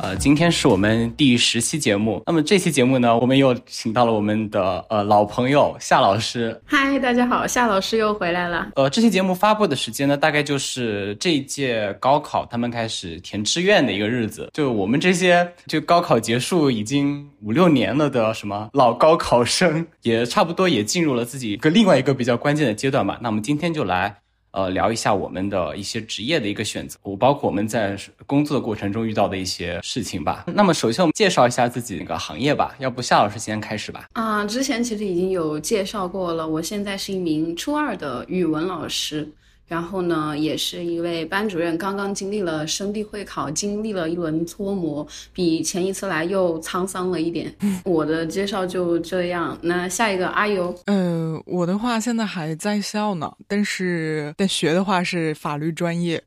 呃，今天是我们第十期节目。那么这期节目呢，我们又请到了我们的呃老朋友夏老师。嗨，大家好，夏老师又回来了。呃，这期节目发布的时间呢，大概就是这一届高考他们开始填志愿的一个日子。就我们这些就高考结束已经五六年了的什么老高考生，也差不多也进入了自己一个另外一个比较关键的阶段吧。那我们今天就来。呃，聊一下我们的一些职业的一个选择，我包括我们在工作的过程中遇到的一些事情吧。那么，首先我们介绍一下自己那个行业吧。要不夏老师先开始吧？啊，之前其实已经有介绍过了。我现在是一名初二的语文老师。然后呢，也是一位班主任，刚刚经历了生地会考，经历了一轮搓磨，比前一次来又沧桑了一点。我的介绍就这样，那下一个阿尤，呃，我的话现在还在校呢，但是但学的话是法律专业，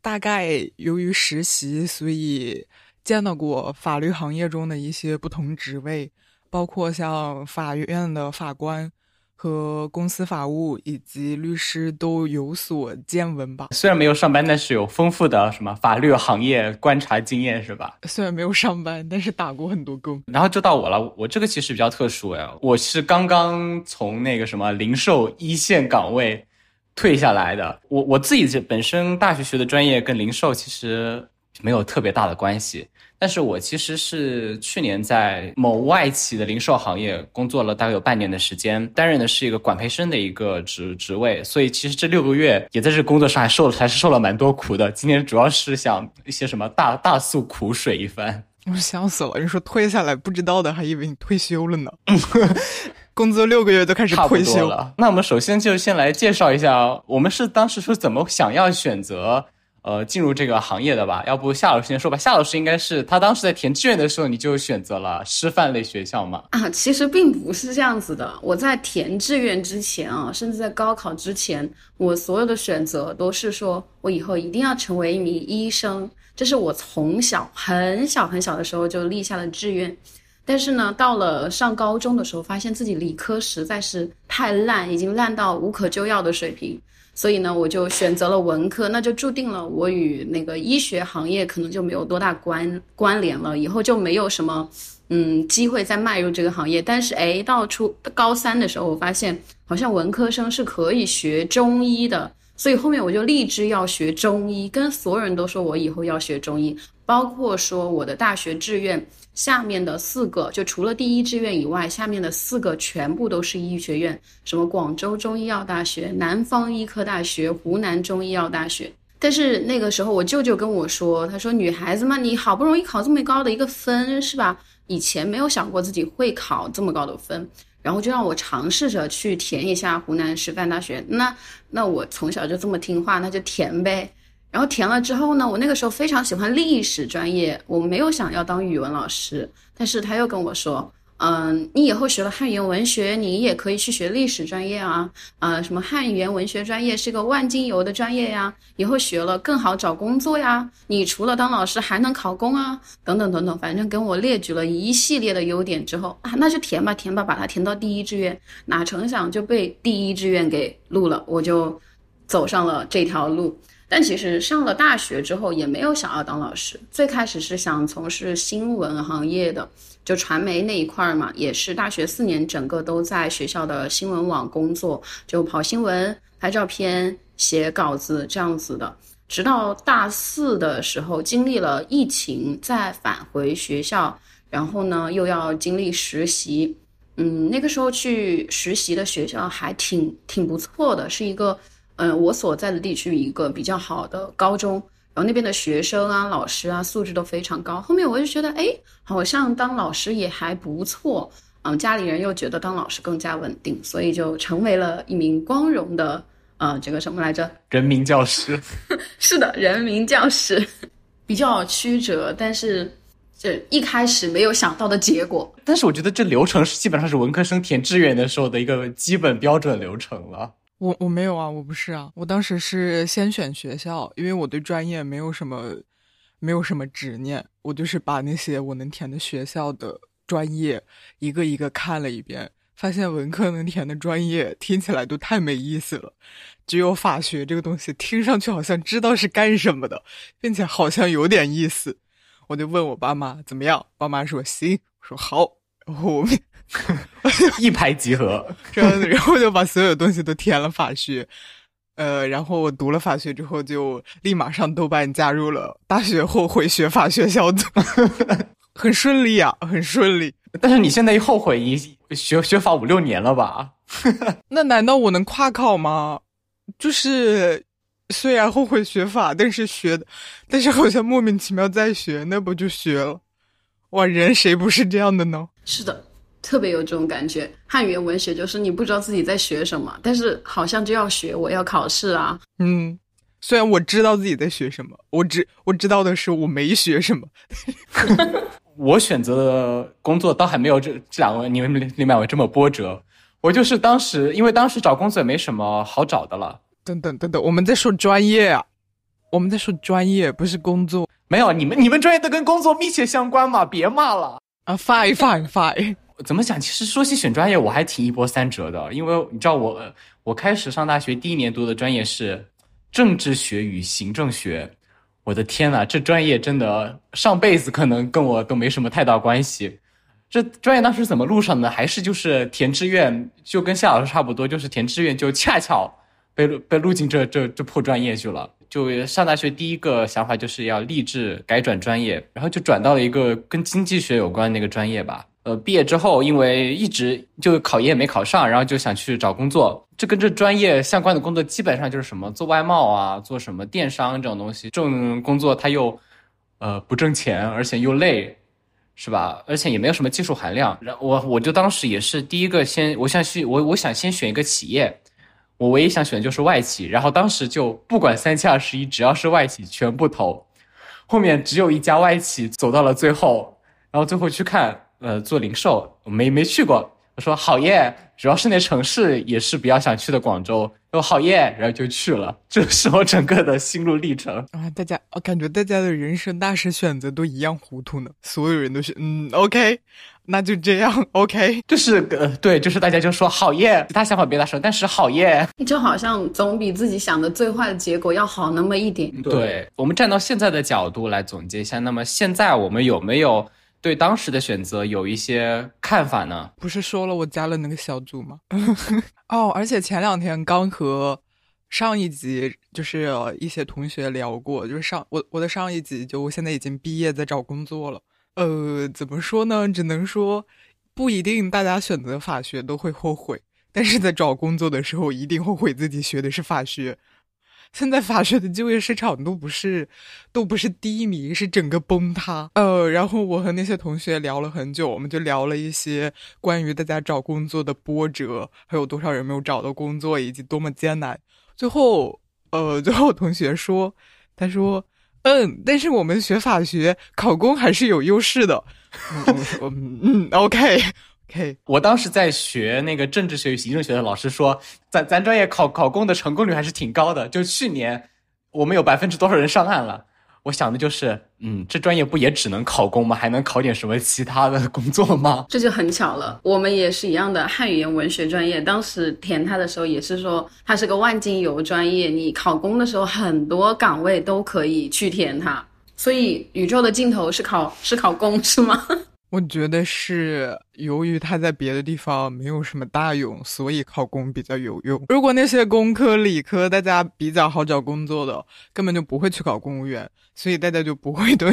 大概由于实习，所以见到过法律行业中的一些不同职位，包括像法院的法官。和公司法务以及律师都有所见闻吧。虽然没有上班，但是有丰富的什么法律行业观察经验，是吧？虽然没有上班，但是打过很多工。然后就到我了，我这个其实比较特殊哎，我是刚刚从那个什么零售一线岗位退下来的。我我自己这本身大学学的专业跟零售其实没有特别大的关系。但是我其实是去年在某外企的零售行业工作了大概有半年的时间，担任的是一个管培生的一个职职位，所以其实这六个月也在这工作上还受了还是受了蛮多苦的。今天主要是想一些什么大大诉苦水一番。我笑死了，你说退下来不知道的还以为你退休了呢。工作六个月就开始退休了。那我们首先就先来介绍一下，我们是当时是怎么想要选择。呃，进入这个行业的吧，要不夏老师先说吧。夏老师应该是他当时在填志愿的时候，你就选择了师范类学校嘛？啊，其实并不是这样子的。我在填志愿之前啊，甚至在高考之前，我所有的选择都是说我以后一定要成为一名医生，这是我从小很小很小的时候就立下的志愿。但是呢，到了上高中的时候，发现自己理科实在是太烂，已经烂到无可救药的水平。所以呢，我就选择了文科，那就注定了我与那个医学行业可能就没有多大关关联了，以后就没有什么嗯机会再迈入这个行业。但是哎，到初高三的时候，我发现好像文科生是可以学中医的，所以后面我就立志要学中医，跟所有人都说我以后要学中医，包括说我的大学志愿。下面的四个，就除了第一志愿以外，下面的四个全部都是医学院，什么广州中医药大学、南方医科大学、湖南中医药大学。但是那个时候，我舅舅跟我说，他说女孩子嘛，你好不容易考这么高的一个分，是吧？以前没有想过自己会考这么高的分，然后就让我尝试着去填一下湖南师范大学。那那我从小就这么听话，那就填呗。然后填了之后呢，我那个时候非常喜欢历史专业，我没有想要当语文老师，但是他又跟我说，嗯，你以后学了汉语言文学，你也可以去学历史专业啊，啊，什么汉语言文学专业是个万金油的专业呀，以后学了更好找工作呀，你除了当老师还能考公啊，等等等等，反正跟我列举了一系列的优点之后啊，那就填吧填吧，把它填到第一志愿，哪成想就被第一志愿给录了，我就走上了这条路。但其实上了大学之后也没有想要当老师，最开始是想从事新闻行业的，就传媒那一块儿嘛，也是大学四年整个都在学校的新闻网工作，就跑新闻、拍照片、写稿子这样子的。直到大四的时候经历了疫情，再返回学校，然后呢又要经历实习，嗯，那个时候去实习的学校还挺挺不错的，是一个。嗯，我所在的地区一个比较好的高中，然后那边的学生啊、老师啊素质都非常高。后面我就觉得，哎，好像当老师也还不错。嗯，家里人又觉得当老师更加稳定，所以就成为了一名光荣的呃，这个什么来着？人民教师。是的，人民教师，比较曲折，但是这一开始没有想到的结果。但是我觉得这流程是基本上是文科生填志愿的时候的一个基本标准流程了。我我没有啊，我不是啊，我当时是先选学校，因为我对专业没有什么，没有什么执念，我就是把那些我能填的学校的专业一个一个看了一遍，发现文科能填的专业听起来都太没意思了，只有法学这个东西听上去好像知道是干什么的，并且好像有点意思，我就问我爸妈怎么样，爸妈说行，我说好，然后我 一拍即合，这样子，然后就把所有东西都填了法学。呃，然后我读了法学之后，就立马上豆瓣加入了大学后悔学法学小组，很顺利啊，很顺利。但是你现在一后悔，一学学法五六年了吧？那难道我能跨考吗？就是虽然后悔学法，但是学的，但是好像莫名其妙在学，那不就学了？哇，人谁不是这样的呢？是的。特别有这种感觉，汉语言文学就是你不知道自己在学什么，但是好像就要学，我要考试啊。嗯，虽然我知道自己在学什么，我知我知道的是我没学什么。我选择的工作倒还没有这这两位你们另两位这么波折。我就是当时因为当时找工作也没什么好找的了。等等等等，我们在说专业啊，我们在说专业，不是工作。没有，你们你们专业都跟工作密切相关嘛？别骂了啊！Fine fine fine。怎么讲？其实说起选专业，我还挺一波三折的。因为你知道，我我开始上大学第一年读的专业是政治学与行政学。我的天呐，这专业真的上辈子可能跟我都没什么太大关系。这专业当时怎么录上的？还是就是填志愿，就跟夏老师差不多，就是填志愿就恰巧被被录进这这这破专业去了。就上大学第一个想法就是要立志改转专业，然后就转到了一个跟经济学有关那个专业吧。呃，毕业之后，因为一直就考研没考上，然后就想去找工作。这跟这专业相关的工作，基本上就是什么做外贸啊，做什么电商这种东西。这种工作它又，呃，不挣钱，而且又累，是吧？而且也没有什么技术含量。然我我就当时也是第一个先，我想去我我想先选一个企业，我唯一想选的就是外企。然后当时就不管三七二十一，只要是外企全部投。后面只有一家外企走到了最后，然后最后去看。呃，做零售没没去过，我说好耶，主要是那城市也是比较想去的广州，说好耶，然后就去了，这是我整个的心路历程啊。大家，我感觉大家的人生大事选择都一样糊涂呢，所有人都是嗯，OK，那就这样，OK，就是呃，对，就是大家就说好耶，其他想法别大声，但是好耶，就好像总比自己想的最坏的结果要好那么一点。对，我们站到现在的角度来总结一下，那么现在我们有没有？对当时的选择有一些看法呢？不是说了我加了那个小组吗？哦，而且前两天刚和上一集就是一些同学聊过，就是上我我的上一集就我现在已经毕业在找工作了。呃，怎么说呢？只能说不一定大家选择法学都会后悔，但是在找工作的时候一定后悔自己学的是法学。现在法学的就业市场都不是，都不是低迷，是整个崩塌。呃，然后我和那些同学聊了很久，我们就聊了一些关于大家找工作的波折，还有多少人没有找到工作，以及多么艰难。最后，呃，最后同学说，他说，嗯，但是我们学法学考公还是有优势的。嗯嗯，OK。OK，我当时在学那个政治学与行政学的老师说，咱咱专业考考公的成功率还是挺高的。就去年，我们有百分之多少人上岸了？我想的就是，嗯，这专业不也只能考公吗？还能考点什么其他的工作吗？这就很巧了，我们也是一样的汉语言文学专业。当时填它的时候也是说，它是个万金油专业，你考公的时候很多岗位都可以去填它。所以宇宙的尽头是考是考公是吗？我觉得是由于他在别的地方没有什么大用，所以考公比较有用。如果那些工科、理科大家比较好找工作的，根本就不会去考公务员，所以大家就不会 对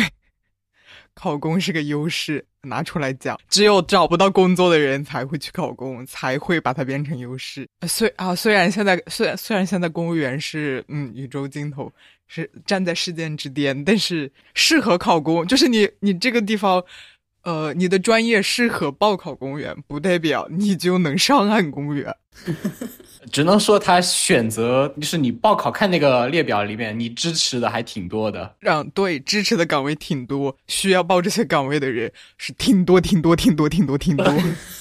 考公是个优势拿出来讲。只有找不到工作的人才会去考公，才会把它变成优势。虽啊，虽然现在虽然虽然现在公务员是嗯宇宙尽头，是站在世界之巅，但是适合考公，就是你你这个地方。呃，你的专业适合报考公务员，不代表你就能上岸公务员。只能说他选择就是你报考看那个列表里面，你支持的还挺多的。让对支持的岗位挺多，需要报这些岗位的人是挺多挺多挺多挺多挺多。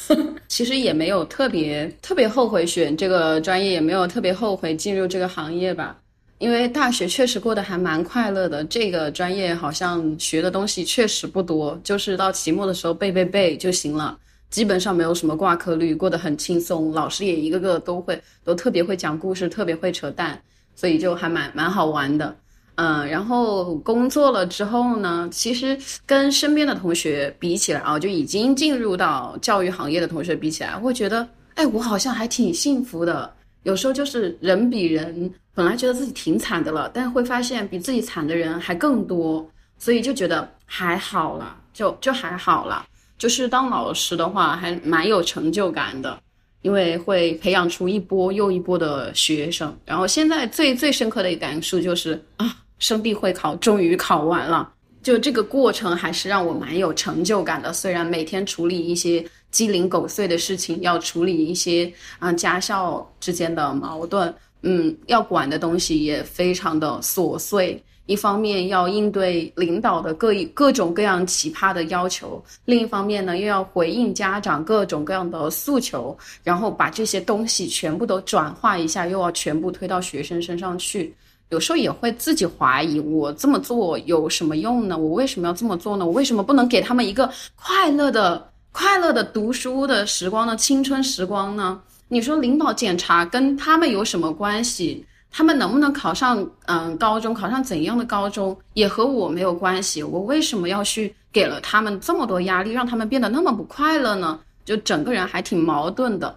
其实也没有特别特别后悔选这个专业，也没有特别后悔进入这个行业吧。因为大学确实过得还蛮快乐的，这个专业好像学的东西确实不多，就是到期末的时候背背背就行了，基本上没有什么挂科率，过得很轻松。老师也一个个都会，都特别会讲故事，特别会扯淡，所以就还蛮蛮好玩的。嗯，然后工作了之后呢，其实跟身边的同学比起来啊，就已经进入到教育行业的同学比起来，会觉得，哎，我好像还挺幸福的。有时候就是人比人，本来觉得自己挺惨的了，但会发现比自己惨的人还更多，所以就觉得还好了，就就还好了。就是当老师的话，还蛮有成就感的。因为会培养出一波又一波的学生，然后现在最最深刻的一感受就是啊，生地会考终于考完了，就这个过程还是让我蛮有成就感的。虽然每天处理一些鸡零狗碎的事情，要处理一些啊家校之间的矛盾，嗯，要管的东西也非常的琐碎。一方面要应对领导的各各种各样奇葩的要求，另一方面呢又要回应家长各种各样的诉求，然后把这些东西全部都转化一下，又要全部推到学生身上去。有时候也会自己怀疑，我这么做有什么用呢？我为什么要这么做呢？我为什么不能给他们一个快乐的、快乐的读书的时光呢？青春时光呢？你说领导检查跟他们有什么关系？他们能不能考上嗯高中，考上怎样的高中也和我没有关系。我为什么要去给了他们这么多压力，让他们变得那么不快乐呢？就整个人还挺矛盾的，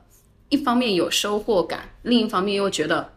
一方面有收获感，另一方面又觉得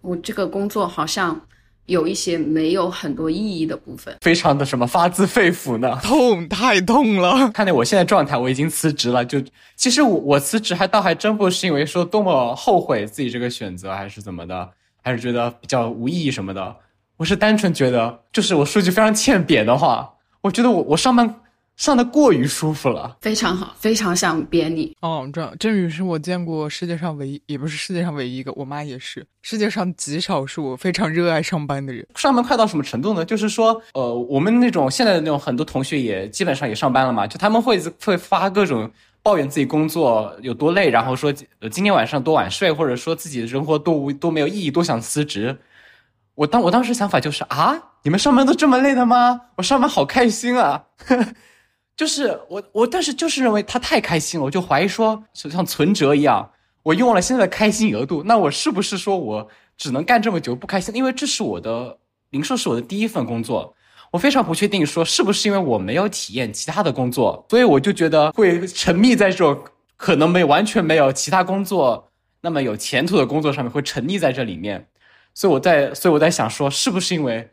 我这个工作好像有一些没有很多意义的部分，非常的什么发自肺腑呢？痛，太痛了！看见我现在状态，我已经辞职了。就其实我我辞职还倒还真不是因为说多么后悔自己这个选择，还是怎么的。还是觉得比较无意义什么的，我是单纯觉得，就是我说句非常欠扁的话，我觉得我我上班上的过于舒服了，非常好，非常想扁你。哦，这振宇是我见过世界上唯一，也不是世界上唯一一个，我妈也是世界上极少数非常热爱上班的人。上班快到什么程度呢？就是说，呃，我们那种现在的那种很多同学也基本上也上班了嘛，就他们会会发各种。抱怨自己工作有多累，然后说呃今天晚上多晚睡，或者说自己的生活多无多没有意义，多想辞职。我当我当时想法就是啊，你们上班都这么累的吗？我上班好开心啊！就是我我但是就是认为他太开心了，我就怀疑说，就像存折一样，我用了现在的开心额度，那我是不是说我只能干这么久不开心？因为这是我的零售是我的第一份工作。我非常不确定，说是不是因为我没有体验其他的工作，所以我就觉得会沉迷在这种可能没完全没有其他工作那么有前途的工作上面，会沉溺在这里面。所以我在，所以我在想说，是不是因为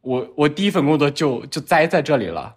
我我第一份工作就就栽在这里了？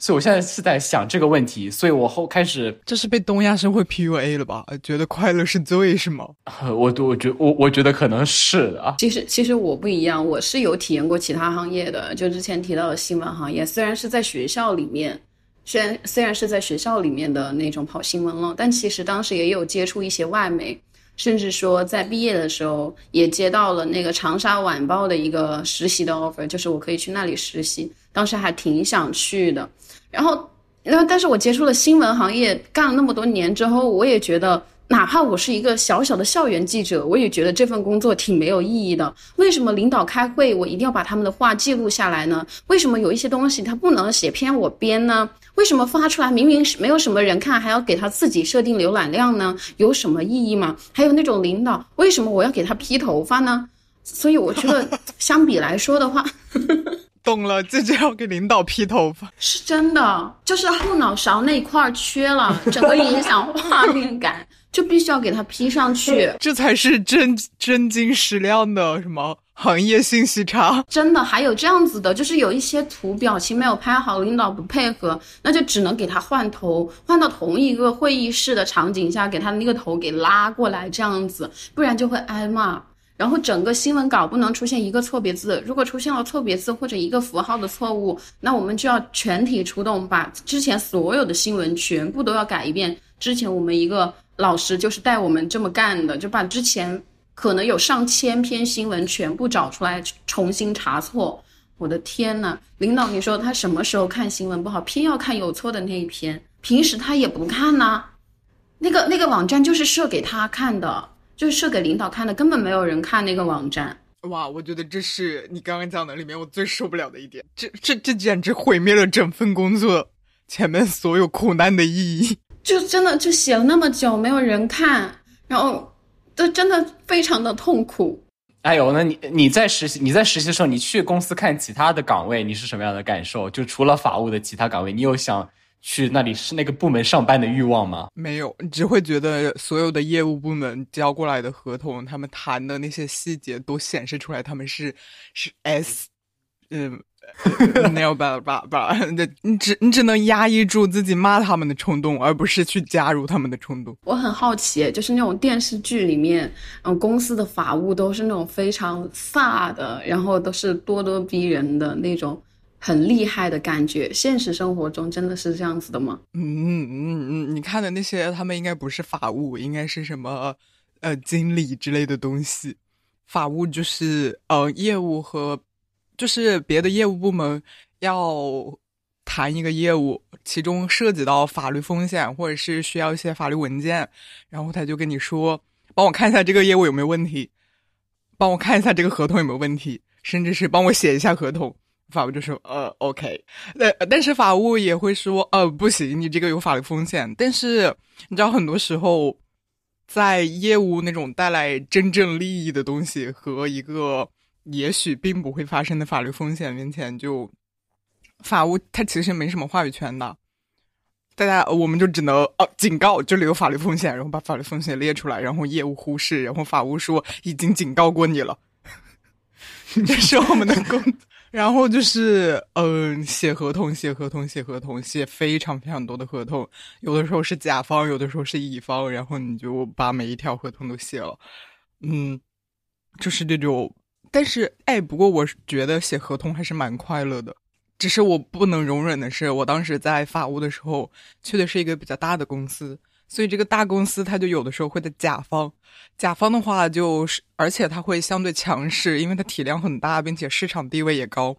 所以，我现在是在想这个问题，所以我后开始，这是被东亚社会 PUA 了吧？觉得快乐是罪是吗？我我觉我我觉得可能是的。其实其实我不一样，我是有体验过其他行业的，就之前提到的新闻行业，虽然是在学校里面，虽然虽然是在学校里面的那种跑新闻了，但其实当时也有接触一些外媒。甚至说，在毕业的时候也接到了那个长沙晚报的一个实习的 offer，就是我可以去那里实习，当时还挺想去的。然后，然后，但是我接触了新闻行业，干了那么多年之后，我也觉得。哪怕我是一个小小的校园记者，我也觉得这份工作挺没有意义的。为什么领导开会，我一定要把他们的话记录下来呢？为什么有一些东西他不能写偏我编呢？为什么发出来明明是没有什么人看，还要给他自己设定浏览量呢？有什么意义吗？还有那种领导，为什么我要给他披头发呢？所以我觉得，相比来说的话，懂了，这就要给领导披头发，是真的，就是后脑勺那块缺了，整个影响画面感。就必须要给他披上去，这才是真真金实亮的什么行业信息差。真的还有这样子的，就是有一些图表情没有拍好，领导不配合，那就只能给他换头，换到同一个会议室的场景下，给他的那个头给拉过来，这样子，不然就会挨骂。然后整个新闻稿不能出现一个错别字，如果出现了错别字或者一个符号的错误，那我们就要全体出动，把之前所有的新闻全部都要改一遍。之前我们一个。老师就是带我们这么干的，就把之前可能有上千篇新闻全部找出来重新查错。我的天呐，领导，你说他什么时候看新闻不好，偏要看有错的那一篇？平时他也不看呐。那个那个网站就是设给他看的，就是设给领导看的，根本没有人看那个网站。哇，我觉得这是你刚刚讲的里面我最受不了的一点，这这这简直毁灭了整份工作前面所有苦难的意义。就真的就写了那么久，没有人看，然后，都真的非常的痛苦。哎呦，那你你在实习你在实习的时候，你去公司看其他的岗位，你是什么样的感受？就除了法务的其他岗位，你有想去那里是那个部门上班的欲望吗？没有，你只会觉得所有的业务部门交过来的合同，他们谈的那些细节都显示出来，他们是是 S，嗯。没有办法吧？那你只你只能压抑住自己骂他们的冲动，而不是去加入他们的冲动。我很好奇，就是那种电视剧里面，嗯，公司的法务都是那种非常飒的，然后都是咄咄逼人的那种很厉害的感觉。现实生活中真的是这样子的吗？嗯嗯嗯，你看的那些，他们应该不是法务，应该是什么呃经理之类的东西。法务就是呃业务和。就是别的业务部门要谈一个业务，其中涉及到法律风险，或者是需要一些法律文件，然后他就跟你说：“帮我看一下这个业务有没有问题，帮我看一下这个合同有没有问题，甚至是帮我写一下合同。”法务就说：“呃，OK。”呃，但是法务也会说：“呃，不行，你这个有法律风险。”但是你知道，很多时候在业务那种带来真正利益的东西和一个。也许并不会发生的法律风险面前，就法务他其实没什么话语权的。大家我们就只能哦警告这里有法律风险，然后把法律风险列出来，然后业务忽视，然后法务说已经警告过你了。这是我们的工。然后就是嗯，写合同，写合同，写合同，写非常非常多的合同。有的时候是甲方，有的时候是乙方，然后你就把每一条合同都写了。嗯，就是这种。但是，哎，不过我觉得写合同还是蛮快乐的。只是我不能容忍的是，我当时在法务的时候去的是一个比较大的公司，所以这个大公司它就有的时候会在甲方，甲方的话就是，而且它会相对强势，因为它体量很大，并且市场地位也高，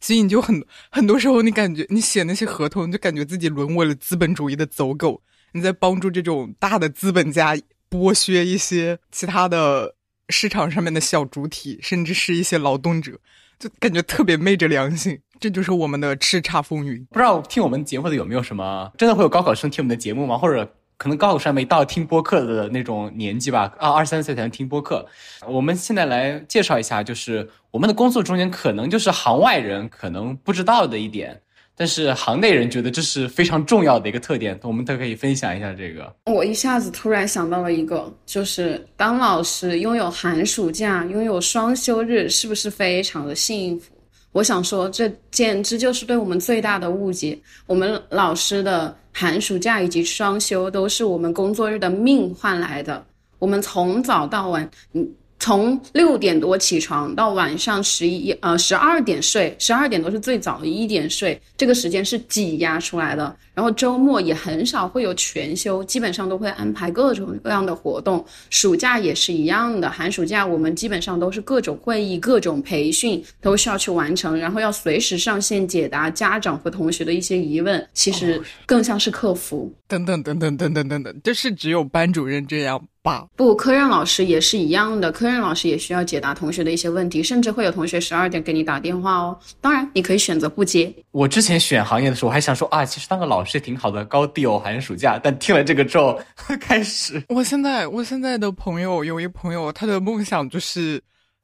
所以你就很很多时候你感觉你写那些合同，就感觉自己沦为了资本主义的走狗，你在帮助这种大的资本家剥削一些其他的。市场上面的小主体，甚至是一些劳动者，就感觉特别昧着良心。这就是我们的叱咤风云。不知道听我们节目的有没有什么真的会有高考生听我们的节目吗？或者可能高考生没到听播客的那种年纪吧？啊，二三岁才能听播客。我们现在来介绍一下，就是我们的工作中间可能就是行外人可能不知道的一点。但是行内人觉得这是非常重要的一个特点，我们都可以分享一下这个。我一下子突然想到了一个，就是当老师拥有寒暑假、拥有双休日，是不是非常的幸福？我想说，这简直就是对我们最大的误解。我们老师的寒暑假以及双休都是我们工作日的命换来的，我们从早到晚，嗯。从六点多起床到晚上十一呃十二点睡，十二点都是最早的一点睡，这个时间是挤压出来的。然后周末也很少会有全休，基本上都会安排各种各样的活动。暑假也是一样的，寒暑假我们基本上都是各种会议、各种培训都需要去完成，然后要随时上线解答家长和同学的一些疑问，其实更像是客服。等等等等等等等等，这是只有班主任这样。不，科任老师也是一样的，科任老师也需要解答同学的一些问题，甚至会有同学十二点给你打电话哦。当然，你可以选择不接。我之前选行业的时候，我还想说啊，其实当个老师也挺好的，高地哦，寒暑假。但听了这个之后，开始，我现在我现在的朋友有一朋友，他的梦想就是，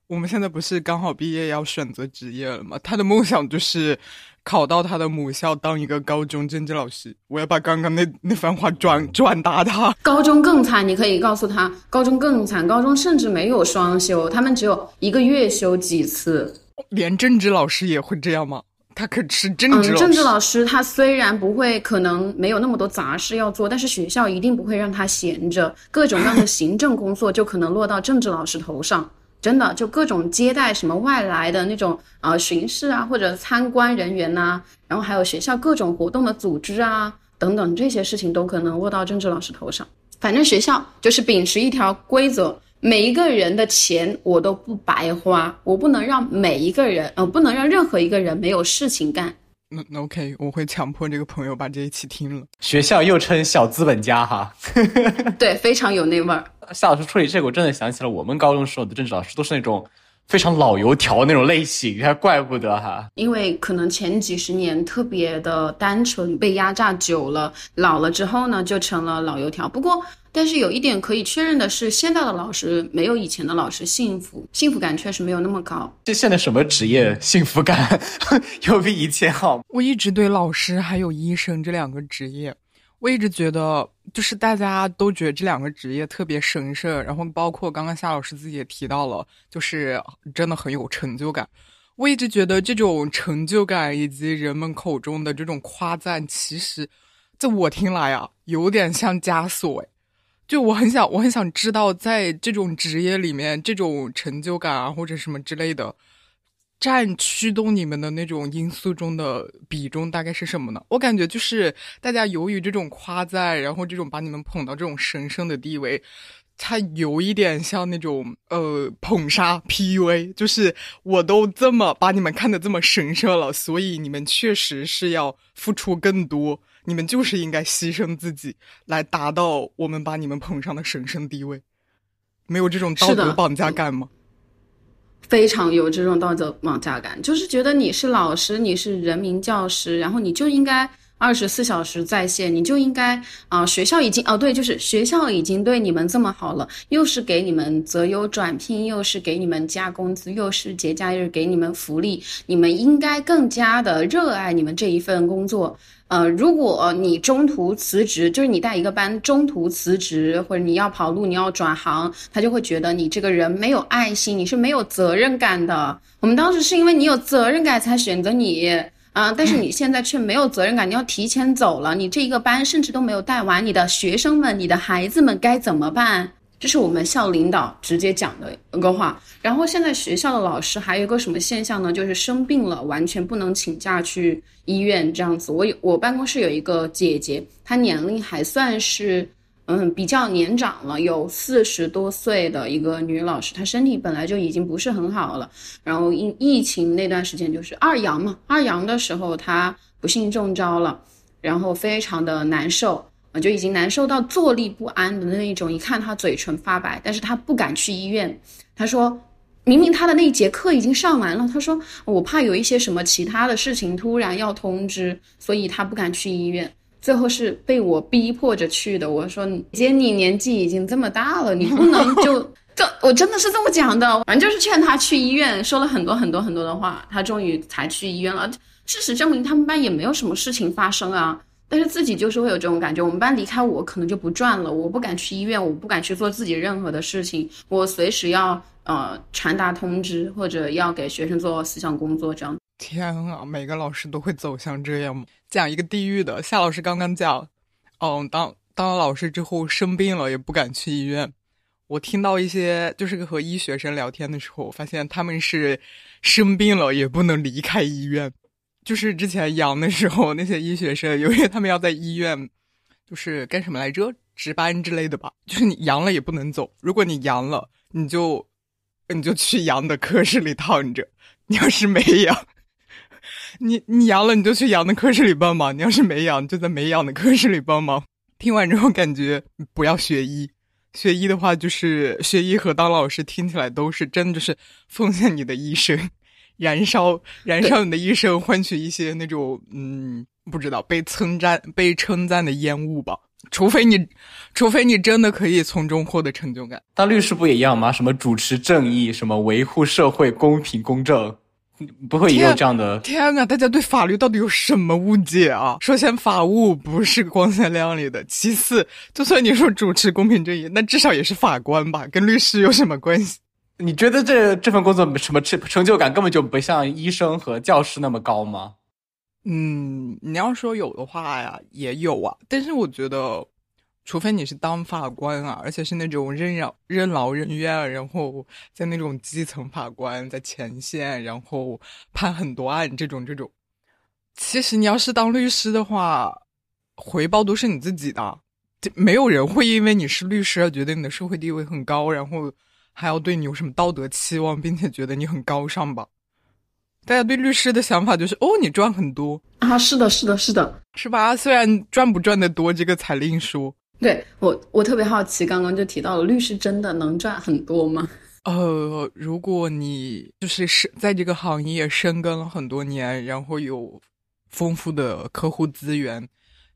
我们现在不是刚好毕业要选择职业了吗？他的梦想就是。考到他的母校当一个高中政治老师，我要把刚刚那那番话转 转达他。高中更惨，你可以告诉他，高中更惨，高中甚至没有双休，他们只有一个月休几次。连政治老师也会这样吗？他可是政治嗯，政治老师他虽然不会，可能没有那么多杂事要做，但是学校一定不会让他闲着，各种各样的行政工作就可能落到政治老师头上。真的就各种接待什么外来的那种啊巡视啊或者参观人员呐，然后还有学校各种活动的组织啊等等这些事情都可能落到政治老师头上。反正学校就是秉持一条规则，每一个人的钱我都不白花，我不能让每一个人，呃，不能让任何一个人没有事情干。那那 OK，我会强迫这个朋友把这一期听了。学校又称小资本家哈，对，非常有那味儿。夏老师处理这个，我真的想起了我们高中时候的政治老师，都是那种非常老油条那种类型，还怪不得哈。因为可能前几十年特别的单纯，被压榨久了，老了之后呢，就成了老油条。不过，但是有一点可以确认的是，现在的老师没有以前的老师幸福，幸福感确实没有那么高。这现在什么职业幸福感 有比以前好？我一直对老师还有医生这两个职业。我一直觉得，就是大家都觉得这两个职业特别神圣，然后包括刚刚夏老师自己也提到了，就是真的很有成就感。我一直觉得这种成就感以及人们口中的这种夸赞，其实在我听来啊，有点像枷锁。就我很想，我很想知道，在这种职业里面，这种成就感啊，或者什么之类的。占驱动你们的那种因素中的比重大概是什么呢？我感觉就是大家由于这种夸赞，然后这种把你们捧到这种神圣的地位，它有一点像那种呃捧杀 PUA，就是我都这么把你们看得这么神圣了，所以你们确实是要付出更多，你们就是应该牺牲自己来达到我们把你们捧上的神圣地位，没有这种道德绑架感吗？非常有这种道德绑架感，就是觉得你是老师，你是人民教师，然后你就应该二十四小时在线，你就应该啊，学校已经哦对，就是学校已经对你们这么好了，又是给你们择优转聘，又是给你们加工资，又是节假日给你们福利，你们应该更加的热爱你们这一份工作。呃，如果你中途辞职，就是你带一个班中途辞职，或者你要跑路，你要转行，他就会觉得你这个人没有爱心，你是没有责任感的。我们当时是因为你有责任感才选择你啊，但是你现在却没有责任感，你要提前走了，你这一个班甚至都没有带完，你的学生们、你的孩子们该怎么办？这是我们校领导直接讲的一个话。然后现在学校的老师还有一个什么现象呢？就是生病了完全不能请假去医院这样子。我有我办公室有一个姐姐，她年龄还算是嗯比较年长了，有四十多岁的一个女老师，她身体本来就已经不是很好了。然后因疫情那段时间就是二阳嘛，二阳的时候她不幸中招了，然后非常的难受。啊，就已经难受到坐立不安的那一种，一看他嘴唇发白，但是他不敢去医院。他说，明明他的那一节课已经上完了，他说我怕有一些什么其他的事情突然要通知，所以他不敢去医院。最后是被我逼迫着去的。我说姐，你年纪已经这么大了，你不能就 这，我真的是这么讲的，反正就是劝他去医院，说了很多很多很多的话，他终于才去医院了。事实证明，他们班也没有什么事情发生啊。但是自己就是会有这种感觉，我们班离开我可能就不转了，我不敢去医院，我不敢去做自己任何的事情，我随时要呃传达通知或者要给学生做思想工作这样。天啊，每个老师都会走向这样吗？讲一个地狱的，夏老师刚刚讲，嗯，当当了老师之后生病了也不敢去医院。我听到一些就是和医学生聊天的时候，我发现他们是生病了也不能离开医院。就是之前阳的时候，那些医学生，由于他们要在医院，就是干什么来着，值班之类的吧。就是你阳了也不能走，如果你阳了，你就你就去阳的科室里躺着。你要是没阳，你你阳了你就去阳的科室里帮忙。你要是没阳，就在没阳的科室里帮忙。听完之后感觉不要学医，学医的话就是学医和当老师听起来都是真的，就是奉献你的一生。燃烧，燃烧你的一生，换取一些那种嗯，不知道被称赞、被称赞的烟雾吧。除非你，除非你真的可以从中获得成就感。当律师不也一样吗？什么主持正义，什么维护社会公平公正，不会也有这样的？天啊！大家对法律到底有什么误解啊？首先，法务不是光鲜亮丽的；其次，就算你说主持公平正义，那至少也是法官吧？跟律师有什么关系？你觉得这这份工作什么成成就感根本就不像医生和教师那么高吗？嗯，你要说有的话呀，也有啊。但是我觉得，除非你是当法官啊，而且是那种任劳任劳任怨，然后在那种基层法官在前线，然后判很多案这种这种。其实你要是当律师的话，回报都是你自己的，没有人会因为你是律师而觉得你的社会地位很高，然后。还要对你有什么道德期望，并且觉得你很高尚吧？大家对律师的想法就是：哦，你赚很多啊！是的，是的，是的，是吧？虽然赚不赚得多，这个才另说。对我，我特别好奇，刚刚就提到了律师真的能赚很多吗？呃，如果你就是是在这个行业深耕了很多年，然后有丰富的客户资源，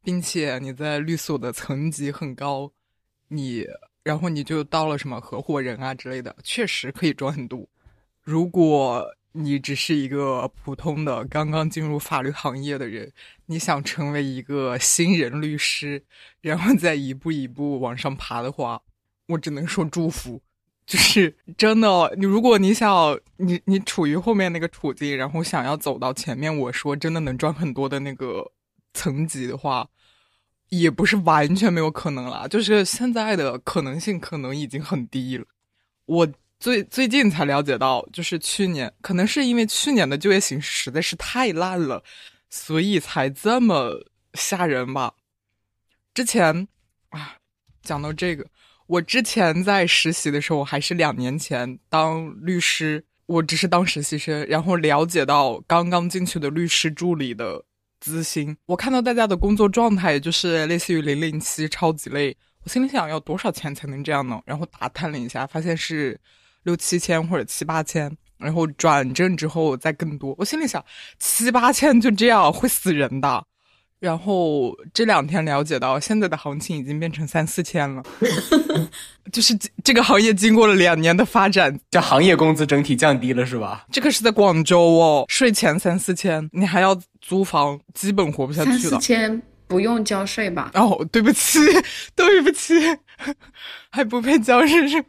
并且你在律所的层级很高，你然后你就到了什么合伙人啊之类的，确实可以赚很多。如果你只是一个普通的刚刚进入法律行业的人，你想成为一个新人律师，然后再一步一步往上爬的话，我只能说祝福。就是真的，你如果你想你你处于后面那个处境，然后想要走到前面，我说真的能赚很多的那个层级的话，也不是完全没有可能啦。就是现在的可能性可能已经很低了。我最最近才了解到，就是去年可能是因为去年的就业形势实在是太烂了，所以才这么吓人吧。之前啊，讲到这个。我之前在实习的时候，还是两年前当律师，我只是当实习生，然后了解到刚刚进去的律师助理的资薪。我看到大家的工作状态就是类似于零零七，超级累。我心里想要多少钱才能这样呢？然后打探了一下，发现是六七千或者七八千，然后转正之后再更多。我心里想，七八千就这样会死人的。然后这两天了解到，现在的行情已经变成三四千了，就是这个行业经过了两年的发展，这行业工资整体降低了是吧？这个是在广州哦，税前三四千，你还要租房，基本活不下去了。三四千不用交税吧？哦，对不起，对不起，还不配交税是？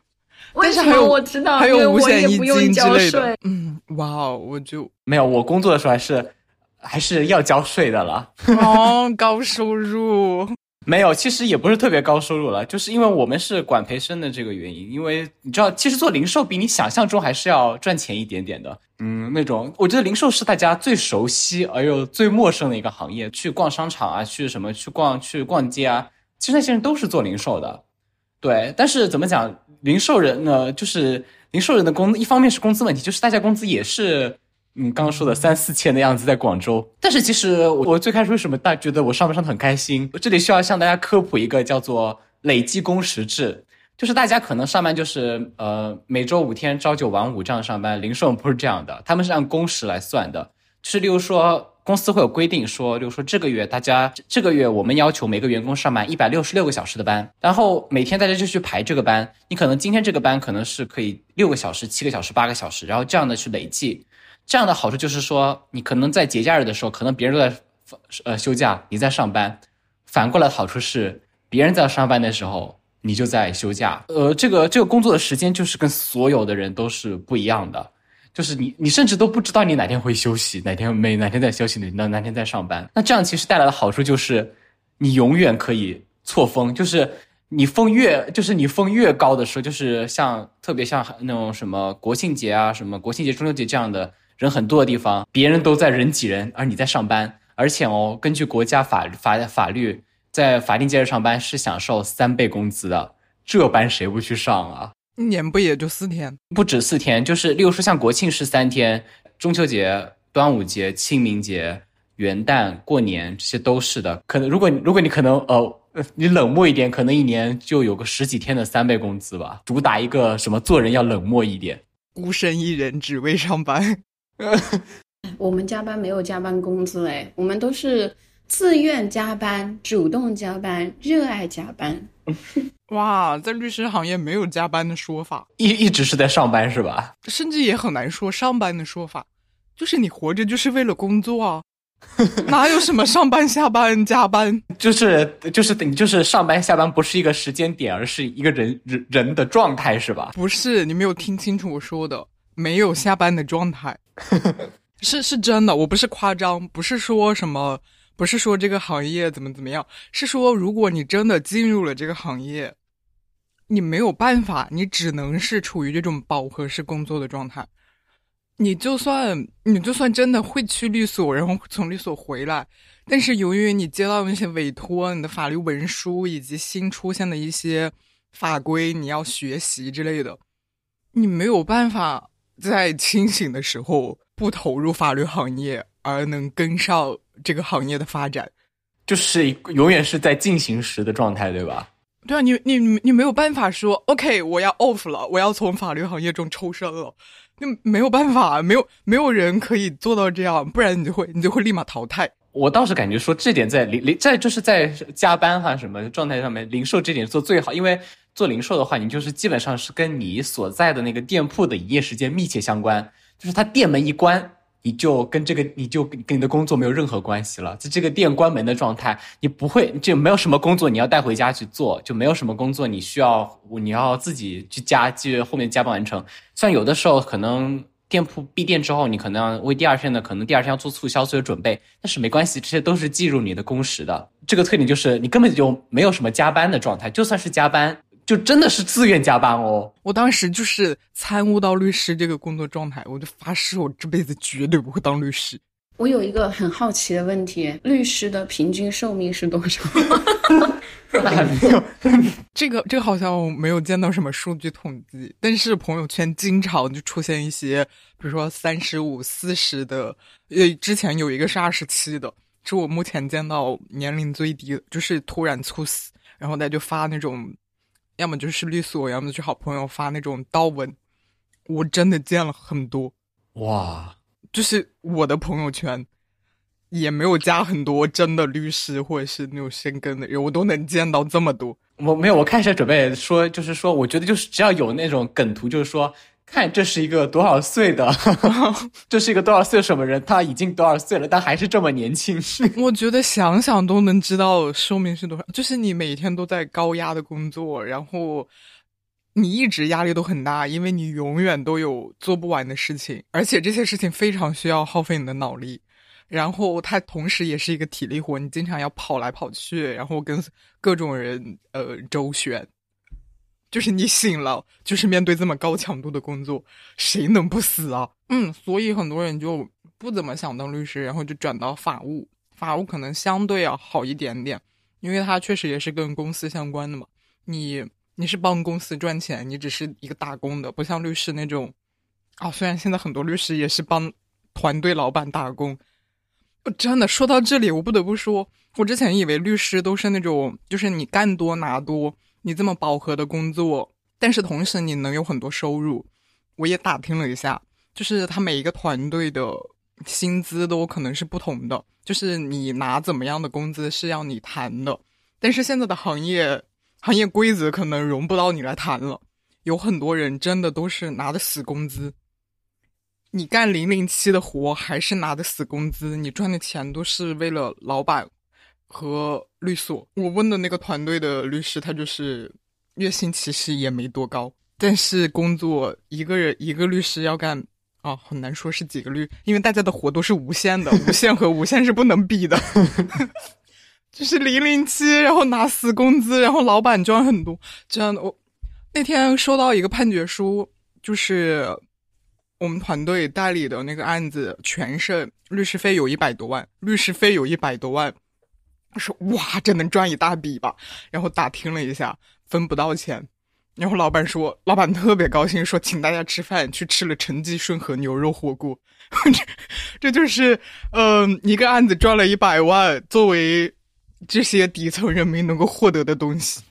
为什么我知道？还有五险一金之类的。嗯，哇哦，我就没有，我工作的时候还是。还是要交税的了哦，高收入没有，其实也不是特别高收入了，就是因为我们是管培生的这个原因。因为你知道，其实做零售比你想象中还是要赚钱一点点的。嗯，那种我觉得零售是大家最熟悉而又最陌生的一个行业。去逛商场啊，去什么去逛去逛街啊，其实那些人都是做零售的。对，但是怎么讲，零售人呢，就是零售人的工，一方面是工资问题，就是大家工资也是。嗯，刚刚说的三四千的样子，在广州。但是其实我我最开始为什么大觉得我上班上的很开心？我这里需要向大家科普一个叫做累计工时制，就是大家可能上班就是呃每周五天朝九晚五这样上班，零售不是这样的，他们是按工时来算的。就是例如说公司会有规定说，例如说这个月大家这个月我们要求每个员工上满一百六十六个小时的班，然后每天大家就去排这个班。你可能今天这个班可能是可以六个小时、七个小时、八个小时，然后这样的去累计。这样的好处就是说，你可能在节假日的时候，可能别人都在呃休假，你在上班；反过来的好处是，别人在上班的时候，你就在休假。呃，这个这个工作的时间就是跟所有的人都是不一样的，就是你你甚至都不知道你哪天会休息，哪天没哪天在休息，哪哪天在上班。那这样其实带来的好处就是，你永远可以错峰，就是你峰越就是你峰越高的时候，就是像特别像那种什么国庆节啊，什么国庆节、中秋节这样的。人很多的地方，别人都在人挤人，而你在上班。而且哦，根据国家法法法律，在法定节日上班是享受三倍工资的。这班谁不去上啊？一年不也就四天？不止四天，就是例如说像国庆是三天，中秋节、端午节、清明节、元旦、过年这些都是的。可能如果如果你可能呃你冷漠一点，可能一年就有个十几天的三倍工资吧。主打一个什么做人要冷漠一点，孤身一人只为上班。我们加班没有加班工资哎，我们都是自愿加班、主动加班、热爱加班。哇，在律师行业没有加班的说法，一一直是在上班是吧？甚至也很难说上班的说法，就是你活着就是为了工作啊，哪有什么上班、下班、加班？就是就是你就是上班下班不是一个时间点，而是一个人人人的状态是吧？不是，你没有听清楚我说的。没有下班的状态，是是真的，我不是夸张，不是说什么，不是说这个行业怎么怎么样，是说如果你真的进入了这个行业，你没有办法，你只能是处于这种饱和式工作的状态。你就算你就算真的会去律所，然后从律所回来，但是由于你接到那些委托、你的法律文书以及新出现的一些法规，你要学习之类的，你没有办法。在清醒的时候不投入法律行业，而能跟上这个行业的发展，就是永远是在进行时的状态，对吧？对啊，你你你没有办法说 OK，我要 off 了，我要从法律行业中抽身了，那没有办法，没有没有人可以做到这样，不然你就会你就会立马淘汰。我倒是感觉说这点在零零在就是在加班哈什么状态上面，零售这点做最好，因为做零售的话，你就是基本上是跟你所在的那个店铺的营业时间密切相关，就是他店门一关。你就跟这个，你就跟你的工作没有任何关系了。在这个店关门的状态，你不会就没有什么工作你要带回家去做，就没有什么工作你需要你要自己去加，去后面加班完成。像有的时候可能店铺闭店之后，你可能要为第二天的可能第二天要做促销做准备，但是没关系，这些都是计入你的工时的。这个特点就是你根本就没有什么加班的状态，就算是加班。就真的是自愿加班哦！我当时就是参悟到律师这个工作状态，我就发誓我这辈子绝对不会当律师。我有一个很好奇的问题：律师的平均寿命是多少？这个这个好像没有见到什么数据统计，但是朋友圈经常就出现一些，比如说三十五、四十的，呃，之前有一个是二十七的，是我目前见到年龄最低的，就是突然猝死，然后他就发那种。要么就是律所，要么就是好朋友发那种刀文，我真的见了很多，哇！就是我的朋友圈也没有加很多真的律师或者是那种深耕的人，我都能见到这么多。我没有，我开始准备说，就是说，我觉得就是只要有那种梗图，就是说。看这是一个多少岁的，这是一个多少岁什么人？他已经多少岁了，但还是这么年轻。我觉得想想都能知道寿命是多少。就是你每天都在高压的工作，然后你一直压力都很大，因为你永远都有做不完的事情，而且这些事情非常需要耗费你的脑力。然后他同时也是一个体力活，你经常要跑来跑去，然后跟各种人呃周旋。就是你醒了，就是面对这么高强度的工作，谁能不死啊？嗯，所以很多人就不怎么想当律师，然后就转到法务。法务可能相对要好一点点，因为它确实也是跟公司相关的嘛。你你是帮公司赚钱，你只是一个打工的，不像律师那种。啊，虽然现在很多律师也是帮团队老板打工。真的说到这里，我不得不说，我之前以为律师都是那种，就是你干多拿多。你这么饱和的工作，但是同时你能有很多收入。我也打听了一下，就是他每一个团队的薪资都可能是不同的，就是你拿怎么样的工资是要你谈的。但是现在的行业行业规则可能容不到你来谈了，有很多人真的都是拿的死工资。你干零零七的活还是拿的死工资，你赚的钱都是为了老板。和律所，我问的那个团队的律师，他就是月薪其实也没多高，但是工作一个人一个律师要干啊，很难说是几个律，因为大家的活都是无限的，无限和无限是不能比的，就是零零七，然后拿死工资，然后老板赚很多，这样的。我那天收到一个判决书，就是我们团队代理的那个案子全胜，律师费有一百多万，律师费有一百多万。说哇，这能赚一大笔吧？然后打听了一下，分不到钱。然后老板说，老板特别高兴，说请大家吃饭，去吃了陈记顺和牛肉火锅。这这就是，嗯，一个案子赚了一百万，作为这些底层人民能够获得的东西。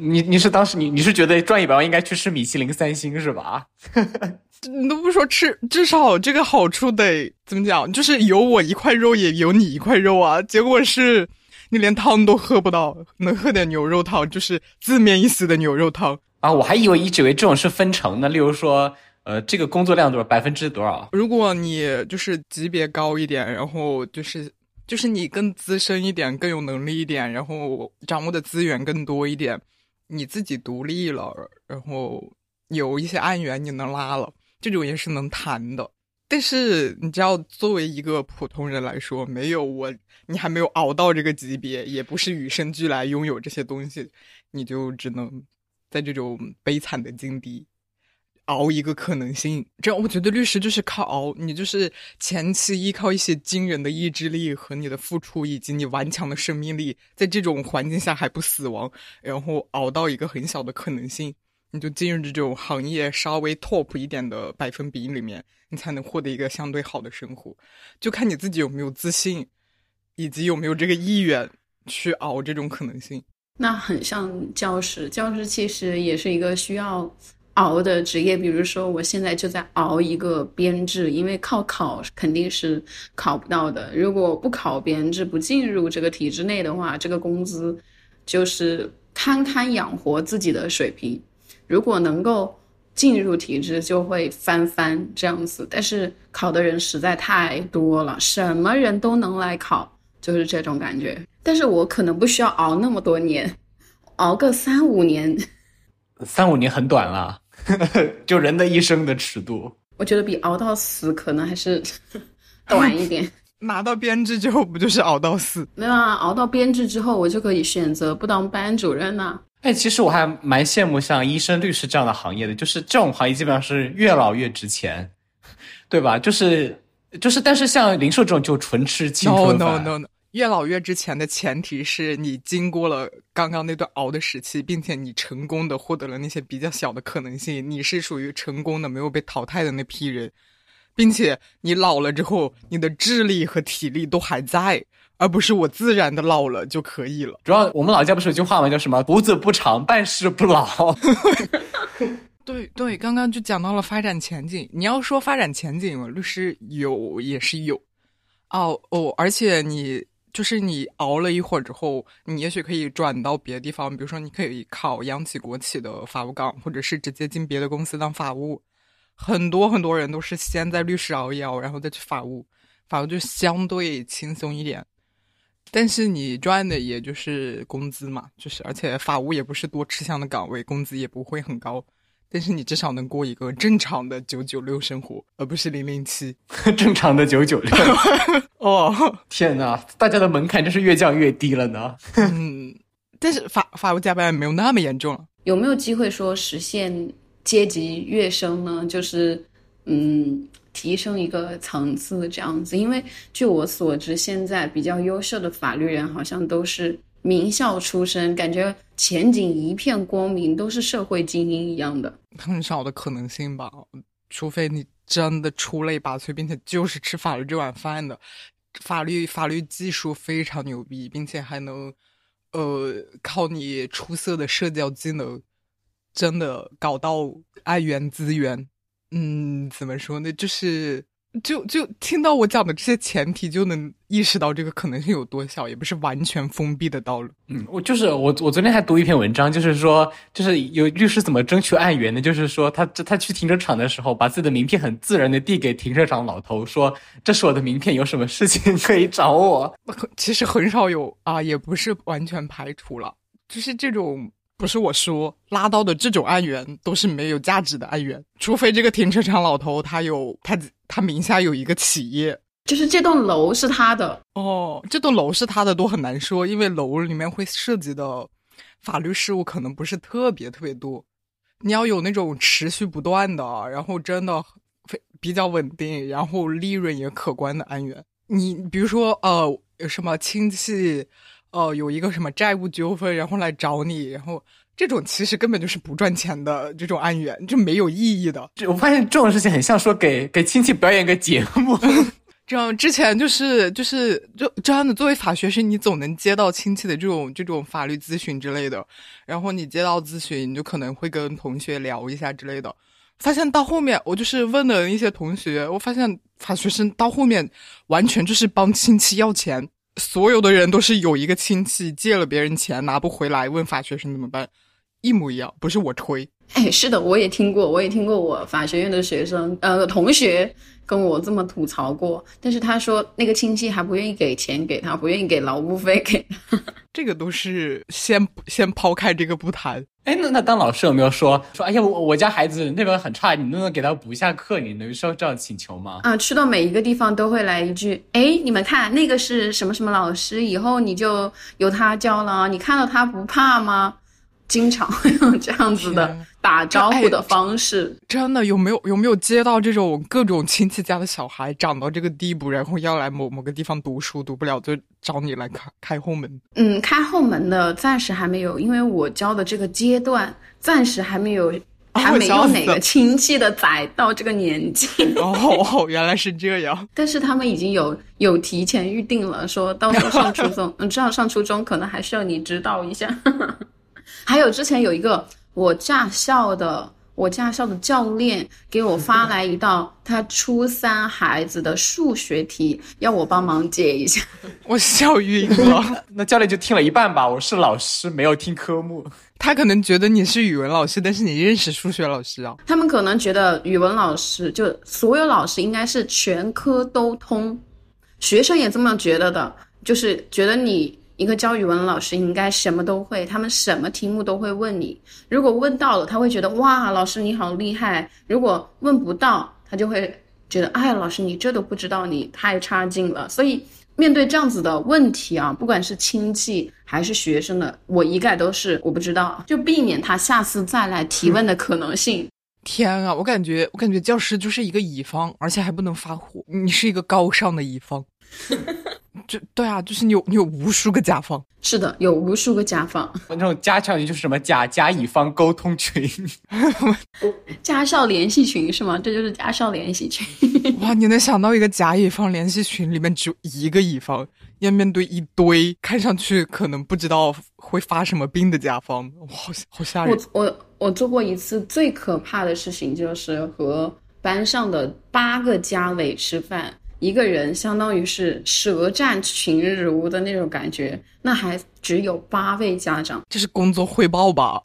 你你是当时你你是觉得赚一百万应该去吃米其林三星是吧？你都不说吃，至少这个好处得怎么讲？就是有我一块肉，也有你一块肉啊。结果是。你连汤都喝不到，能喝点牛肉汤，就是字面意思的牛肉汤啊！我还以为一直以为这种是分成的，例如说，呃，这个工作量多少，百分之多少？如果你就是级别高一点，然后就是就是你更资深一点，更有能力一点，然后掌握的资源更多一点，你自己独立了，然后有一些案源你能拉了，这种也是能谈的。但是你知道，作为一个普通人来说，没有我，你还没有熬到这个级别，也不是与生俱来拥有这些东西，你就只能在这种悲惨的境地熬一个可能性。这样，我觉得律师就是靠熬，你就是前期依靠一些惊人的意志力和你的付出，以及你顽强的生命力，在这种环境下还不死亡，然后熬到一个很小的可能性。你就进入这种行业稍微 top 一点的百分比里面，你才能获得一个相对好的生活。就看你自己有没有自信，以及有没有这个意愿去熬这种可能性。那很像教师，教师其实也是一个需要熬的职业。比如说，我现在就在熬一个编制，因为靠考肯定是考不到的。如果不考编制，不进入这个体制内的话，这个工资就是堪堪养活自己的水平。如果能够进入体制，就会翻番这样子。但是考的人实在太多了，什么人都能来考，就是这种感觉。但是我可能不需要熬那么多年，熬个三五年，三五年很短了，就人的一生的尺度。我觉得比熬到死可能还是 短一点。拿到编制之后，不就是熬到死？没有啊，熬到编制之后，我就可以选择不当班主任了。哎，其实我还蛮羡慕像医生、律师这样的行业的，就是这种行业基本上是越老越值钱，对吧？就是就是，但是像零售这种就纯吃青春饭。No no no。越老越值钱的前提是你经过了刚刚那段熬的时期，并且你成功的获得了那些比较小的可能性，你是属于成功的没有被淘汰的那批人，并且你老了之后，你的智力和体力都还在，而不是我自然的老了就可以了。主要我们老家不是有句话吗？叫什么“胡子不长，办事不老。” 对对，刚刚就讲到了发展前景。你要说发展前景嘛，律师有也是有，哦哦，而且你。就是你熬了一会儿之后，你也许可以转到别的地方，比如说你可以考央企、国企的法务岗，或者是直接进别的公司当法务。很多很多人都是先在律师熬一熬，然后再去法务，法务就相对轻松一点。但是你赚的也就是工资嘛，就是而且法务也不是多吃香的岗位，工资也不会很高。但是你至少能过一个正常的九九六生活，而不是零零七 正常的九九六。哦，天哪，大家的门槛真是越降越低了呢。嗯，但是法法务加班没有那么严重了。有没有机会说实现阶级跃升呢？就是嗯，提升一个层次这样子。因为据我所知，现在比较优秀的法律人好像都是。名校出身，感觉前景一片光明，都是社会精英一样的。很少的可能性吧，除非你真的出类拔萃，并且就是吃法律这碗饭的，法律法律技术非常牛逼，并且还能，呃，靠你出色的社交技能，真的搞到爱源资源。嗯，怎么说呢？就是。就就听到我讲的这些前提，就能意识到这个可能性有多小，也不是完全封闭的道路。嗯，我就是我，我昨天还读一篇文章，就是说，就是有律师怎么争取案源呢，就是说他他去停车场的时候，把自己的名片很自然的递给停车场老头，说这是我的名片，有什么事情 可以找我。其实很少有啊，也不是完全排除了，就是这种。不是我说拉到的这种案源都是没有价值的案源，除非这个停车场老头他有他他名下有一个企业，就是这栋楼是他的。哦，这栋楼是他的都很难说，因为楼里面会涉及的法律事务可能不是特别特别多，你要有那种持续不断的，然后真的非比较稳定，然后利润也可观的案源，你比如说呃有什么亲戚。哦，有一个什么债务纠纷，然后来找你，然后这种其实根本就是不赚钱的这种案源，就没有意义的。我发现这种事情很像说给给亲戚表演个节目，这样之前就是就是就这样的。作为法学生，你总能接到亲戚的这种这种法律咨询之类的，然后你接到咨询，你就可能会跟同学聊一下之类的。发现到后面，我就是问了一些同学，我发现法学生到后面完全就是帮亲戚要钱。所有的人都是有一个亲戚借了别人钱拿不回来，问法学生怎么办，一模一样，不是我吹。哎，是的，我也听过，我也听过我法学院的学生呃同学跟我这么吐槽过，但是他说那个亲戚还不愿意给钱给他，不愿意给劳务费给他。这个都是先先抛开这个不谈。哎，那那当老师有没有说说？哎呀，我我家孩子那边很差，你能不能给他补一下课？你能收这样请求吗？啊，去到每一个地方都会来一句：哎，你们看那个是什么什么老师，以后你就由他教了。你看到他不怕吗？经常会 用这样子的打招呼的方式，真的有没有有没有接到这种各种亲戚家的小孩长到这个地步，然后要来某某个地方读书，读不了就找你来开开后门？嗯，开后门的暂时还没有，因为我教的这个阶段暂时还没有还没有哪个亲戚的崽到这个年纪。哦，原来是这样。但是他们已经有有提前预定了，说到时候上初中，嗯，知道上初中可能还需要你指导一下。还有之前有一个我驾校的。我驾校的教练给我发来一道他初三孩子的数学题，要我帮忙解一下。我笑晕了。那教练就听了一半吧。我是老师，没有听科目。他可能觉得你是语文老师，但是你认识数学老师啊？他们可能觉得语文老师就所有老师应该是全科都通，学生也这么觉得的，就是觉得你。一个教语文老师应该什么都会，他们什么题目都会问你。如果问到了，他会觉得哇，老师你好厉害；如果问不到，他就会觉得哎，老师你这都不知道，你太差劲了。所以面对这样子的问题啊，不管是亲戚还是学生的，我一概都是我不知道，就避免他下次再来提问的可能性。天啊，我感觉我感觉教师就是一个乙方，而且还不能发火，你是一个高尚的乙方。就对啊，就是你有你有无数个甲方，是的，有无数个甲方。那种家校群就是什么甲甲乙方沟通群，家校联系群是吗？这就是家校联系群。哇，你能想到一个甲乙方联系群里面只有一个乙方，要面对一堆看上去可能不知道会发什么病的甲方，哇，好好吓人。我我我做过一次最可怕的事情，就是和班上的八个家委吃饭。一个人相当于是舌战群儒的那种感觉，那还只有八位家长，这是工作汇报吧？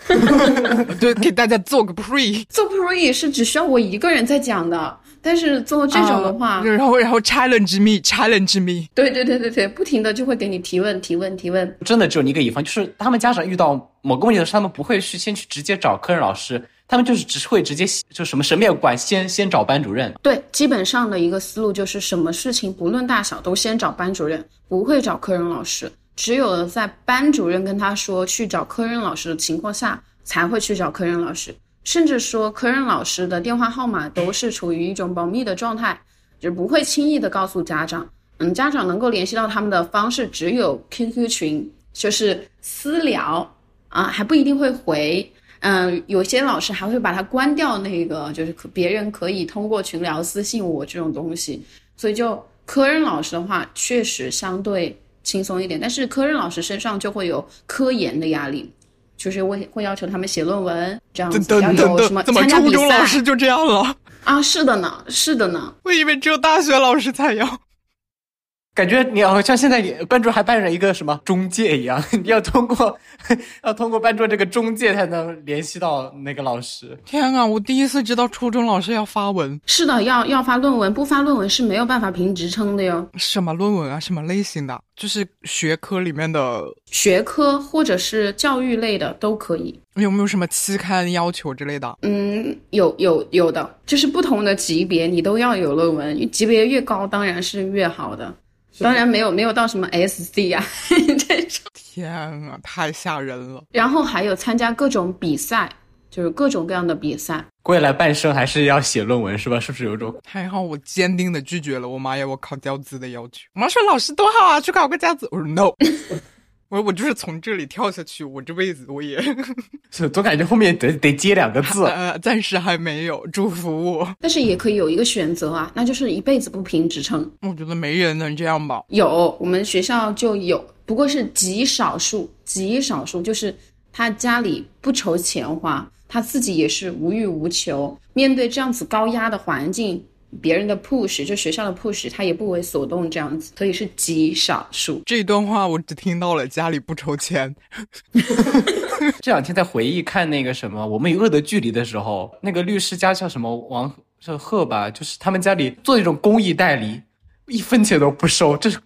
对，给大家做个 pre，做 pre 是只需要我一个人在讲的，但是做这种的话，然后然后 challenge me，challenge me，对对对对对，不停的就会给你提问提问提问，真的只有一个乙方，就是他们家长遇到某个问题的时候，他们不会去先去直接找科任老师。他们就是只是会直接就什么什么也管，先先找班主任。对，基本上的一个思路就是什么事情不论大小都先找班主任，不会找科任老师。只有在班主任跟他说去找科任老师的情况下，才会去找科任老师。甚至说科任老师的电话号码都是处于一种保密的状态，就不会轻易的告诉家长。嗯，家长能够联系到他们的方式只有 QQ 群，就是私聊啊，还不一定会回。嗯，有些老师还会把它关掉，那个就是可别人可以通过群聊私信我这种东西，所以就科任老师的话确实相对轻松一点，但是科任老师身上就会有科研的压力，就是会会要求他们写论文这样子，要有什么参加比赛。初中老师就这样了啊？是的呢，是的呢。我以为只有大学老师才要。感觉你好像现在班主还扮演一个什么中介一样，你要通过 要通过班主这个中介才能联系到那个老师。天啊，我第一次知道初中老师要发文。是的，要要发论文，不发论文是没有办法评职称的哟。什么论文啊？什么类型的？就是学科里面的学科或者是教育类的都可以。有没有什么期刊要求之类的？嗯，有有有的，就是不同的级别你都要有论文，级别越高当然是越好的。当然没有没有到什么 SC 啊 这种。天啊，太吓人了！然后还有参加各种比赛，就是各种各样的比赛。未来半生还是要写论文是吧？是不是有种？还好我坚定的拒绝了我妈要我考教资的要求。我妈说老师多好啊，去考个教资。我说 no。我我就是从这里跳下去，我这辈子我也，总感觉后面得得接两个字。呃，暂时还没有，祝福我。但是也可以有一个选择啊，那就是一辈子不评职称。我觉得没人能这样吧？有，我们学校就有，不过是极少数，极少数，就是他家里不愁钱花，他自己也是无欲无求，面对这样子高压的环境。别人的 push 就学校的 push，他也不为所动这样子，所以是极少数。这一段话我只听到了家里不筹钱。这两天在回忆看那个什么《我们与恶的距离》的时候，那个律师家叫什么王是贺吧，就是他们家里做一种公益代理，一分钱都不收，这是。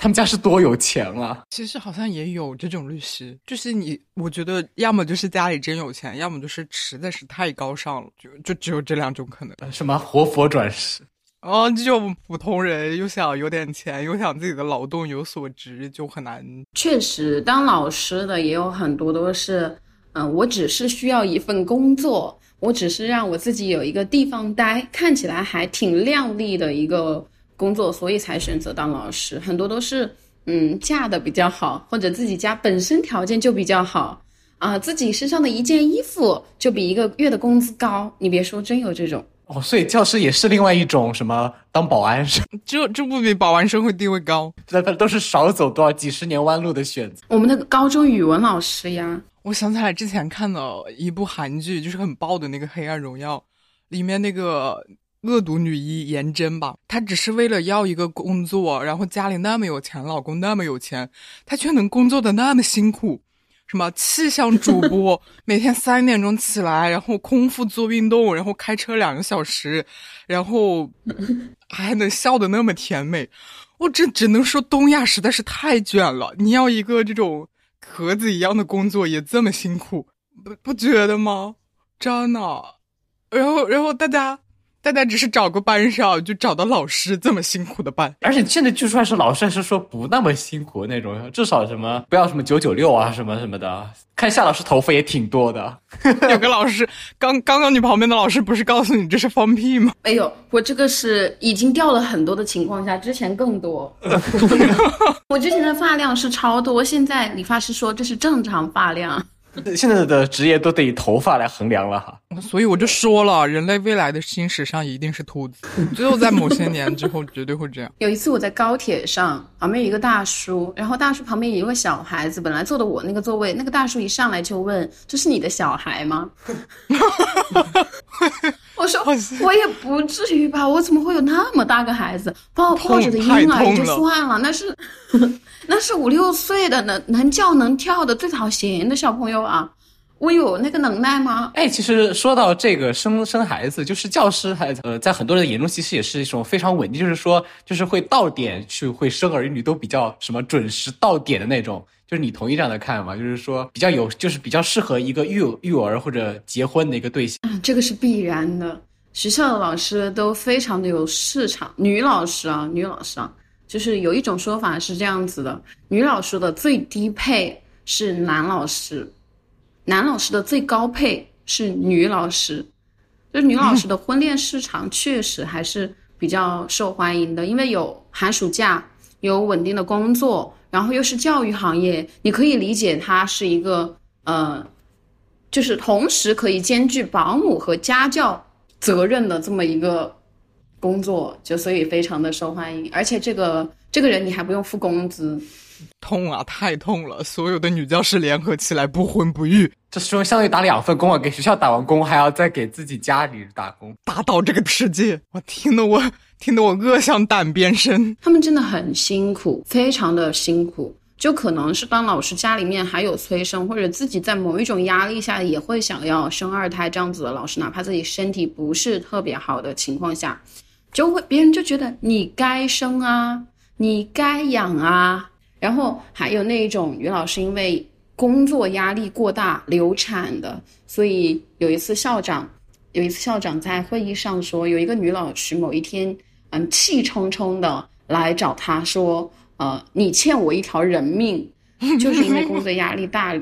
他们家是多有钱啊！其实好像也有这种律师，就是你，我觉得要么就是家里真有钱，要么就是实在是太高尚了，就就只有这两种可能。什么活佛转世？哦，这种普通人又想有点钱，又想自己的劳动有所值，就很难。确实，当老师的也有很多都是，嗯，我只是需要一份工作，我只是让我自己有一个地方待，看起来还挺靓丽的一个。工作，所以才选择当老师。很多都是，嗯，嫁的比较好，或者自己家本身条件就比较好，啊，自己身上的一件衣服就比一个月的工资高。你别说，真有这种。哦，所以教师也是另外一种什么当保安是？这这不比保安社会地位高？这他都是少走多少几十年弯路的选择。我们那个高中语文老师呀，我想起来之前看了一部韩剧，就是很爆的那个《黑暗荣耀》，里面那个恶毒女一颜真吧，她只是为了要一个工作，然后家里那么有钱，老公那么有钱，她却能工作的那么辛苦。什么气象主播，每天三点钟起来，然后空腹做运动，然后开车两个小时，然后还能笑得那么甜美，我这只能说东亚实在是太卷了。你要一个这种壳子一样的工作也这么辛苦，不不觉得吗？真的。然后，然后大家。大家只是找个班上，就找到老师这么辛苦的班，而且现在据说还是老师还是说不那么辛苦那种，至少什么不要什么九九六啊什么什么的。看夏老师头发也挺多的，有 个老师刚刚刚你旁边的老师不是告诉你这是放屁吗？没有，我这个是已经掉了很多的情况下，之前更多。我之前的发量是超多，现在理发师说这是正常发量。现在的职业都得以头发来衡量了哈，所以我就说了，人类未来的新时尚一定是秃子，只有在某些年之后绝对会这样。有一次我在高铁上，旁边有一个大叔，然后大叔旁边有一个小孩子，本来坐的我那个座位，那个大叔一上来就问：“这是你的小孩吗？”我说：“我也不至于吧，我怎么会有那么大个孩子？抱抱着的婴儿也就算了，那是。”那是五六岁的能能叫能跳的最讨嫌的小朋友啊！我有那个能耐吗？哎，其实说到这个生生孩子，就是教师还呃，在很多人的眼中，其实也是一种非常稳定，就是说，就是会到点去会生儿育女都比较什么准时到点的那种。就是你同意这样的看法？就是说比较有，就是比较适合一个育育儿或者结婚的一个对象。嗯，这个是必然的。学校的老师都非常的有市场，女老师啊，女老师啊。就是有一种说法是这样子的：女老师的最低配是男老师，男老师的最高配是女老师。就是女老师的婚恋市场确实还是比较受欢迎的，因为有寒暑假，有稳定的工作，然后又是教育行业，你可以理解它是一个呃，就是同时可以兼具保姆和家教责任的这么一个。工作就所以非常的受欢迎，而且这个这个人你还不用付工资，痛啊，太痛了！所有的女教师联合起来不婚不育，这说相当于打两份工啊，给学校打完工还要再给自己家里打工，打倒这个世界！我听得我听得我恶向胆边生。他们真的很辛苦，非常的辛苦。就可能是当老师家里面还有催生，或者自己在某一种压力下也会想要生二胎这样子的老师，哪怕自己身体不是特别好的情况下。就会别人就觉得你该生啊，你该养啊，然后还有那种女老师因为工作压力过大流产的，所以有一次校长，有一次校长在会议上说，有一个女老师某一天，嗯，气冲冲的来找他说，呃，你欠我一条人命，就是因为工作压力大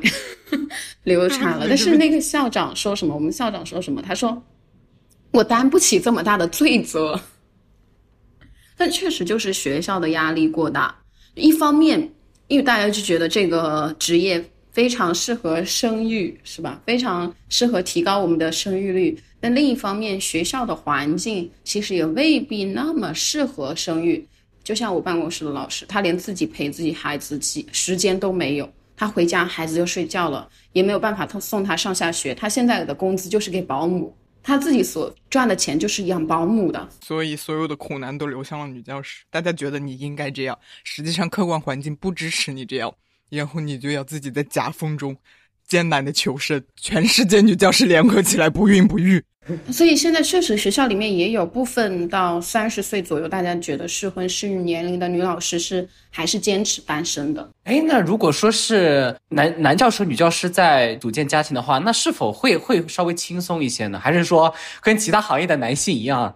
流产了。但是那个校长说什么？我们校长说什么？他说，我担不起这么大的罪责。但确实就是学校的压力过大，一方面，因为大家就觉得这个职业非常适合生育，是吧？非常适合提高我们的生育率。但另一方面，学校的环境其实也未必那么适合生育。就像我办公室的老师，他连自己陪自己孩子时时间都没有，他回家孩子就睡觉了，也没有办法他送他上下学。他现在的工资就是给保姆。他自己所赚的钱就是养保姆的，所以所有的苦难都流向了女教师。大家觉得你应该这样，实际上客观环境不支持你这样，然后你就要自己在夹缝中艰难的求生。全世界女教师联合起来不孕不育。所以现在确实学校里面也有部分到三十岁左右，大家觉得适婚适育年龄的女老师是还是坚持单身的。哎，那如果说是男男教师、女教师在组建家庭的话，那是否会会稍微轻松一些呢？还是说跟其他行业的男性一样，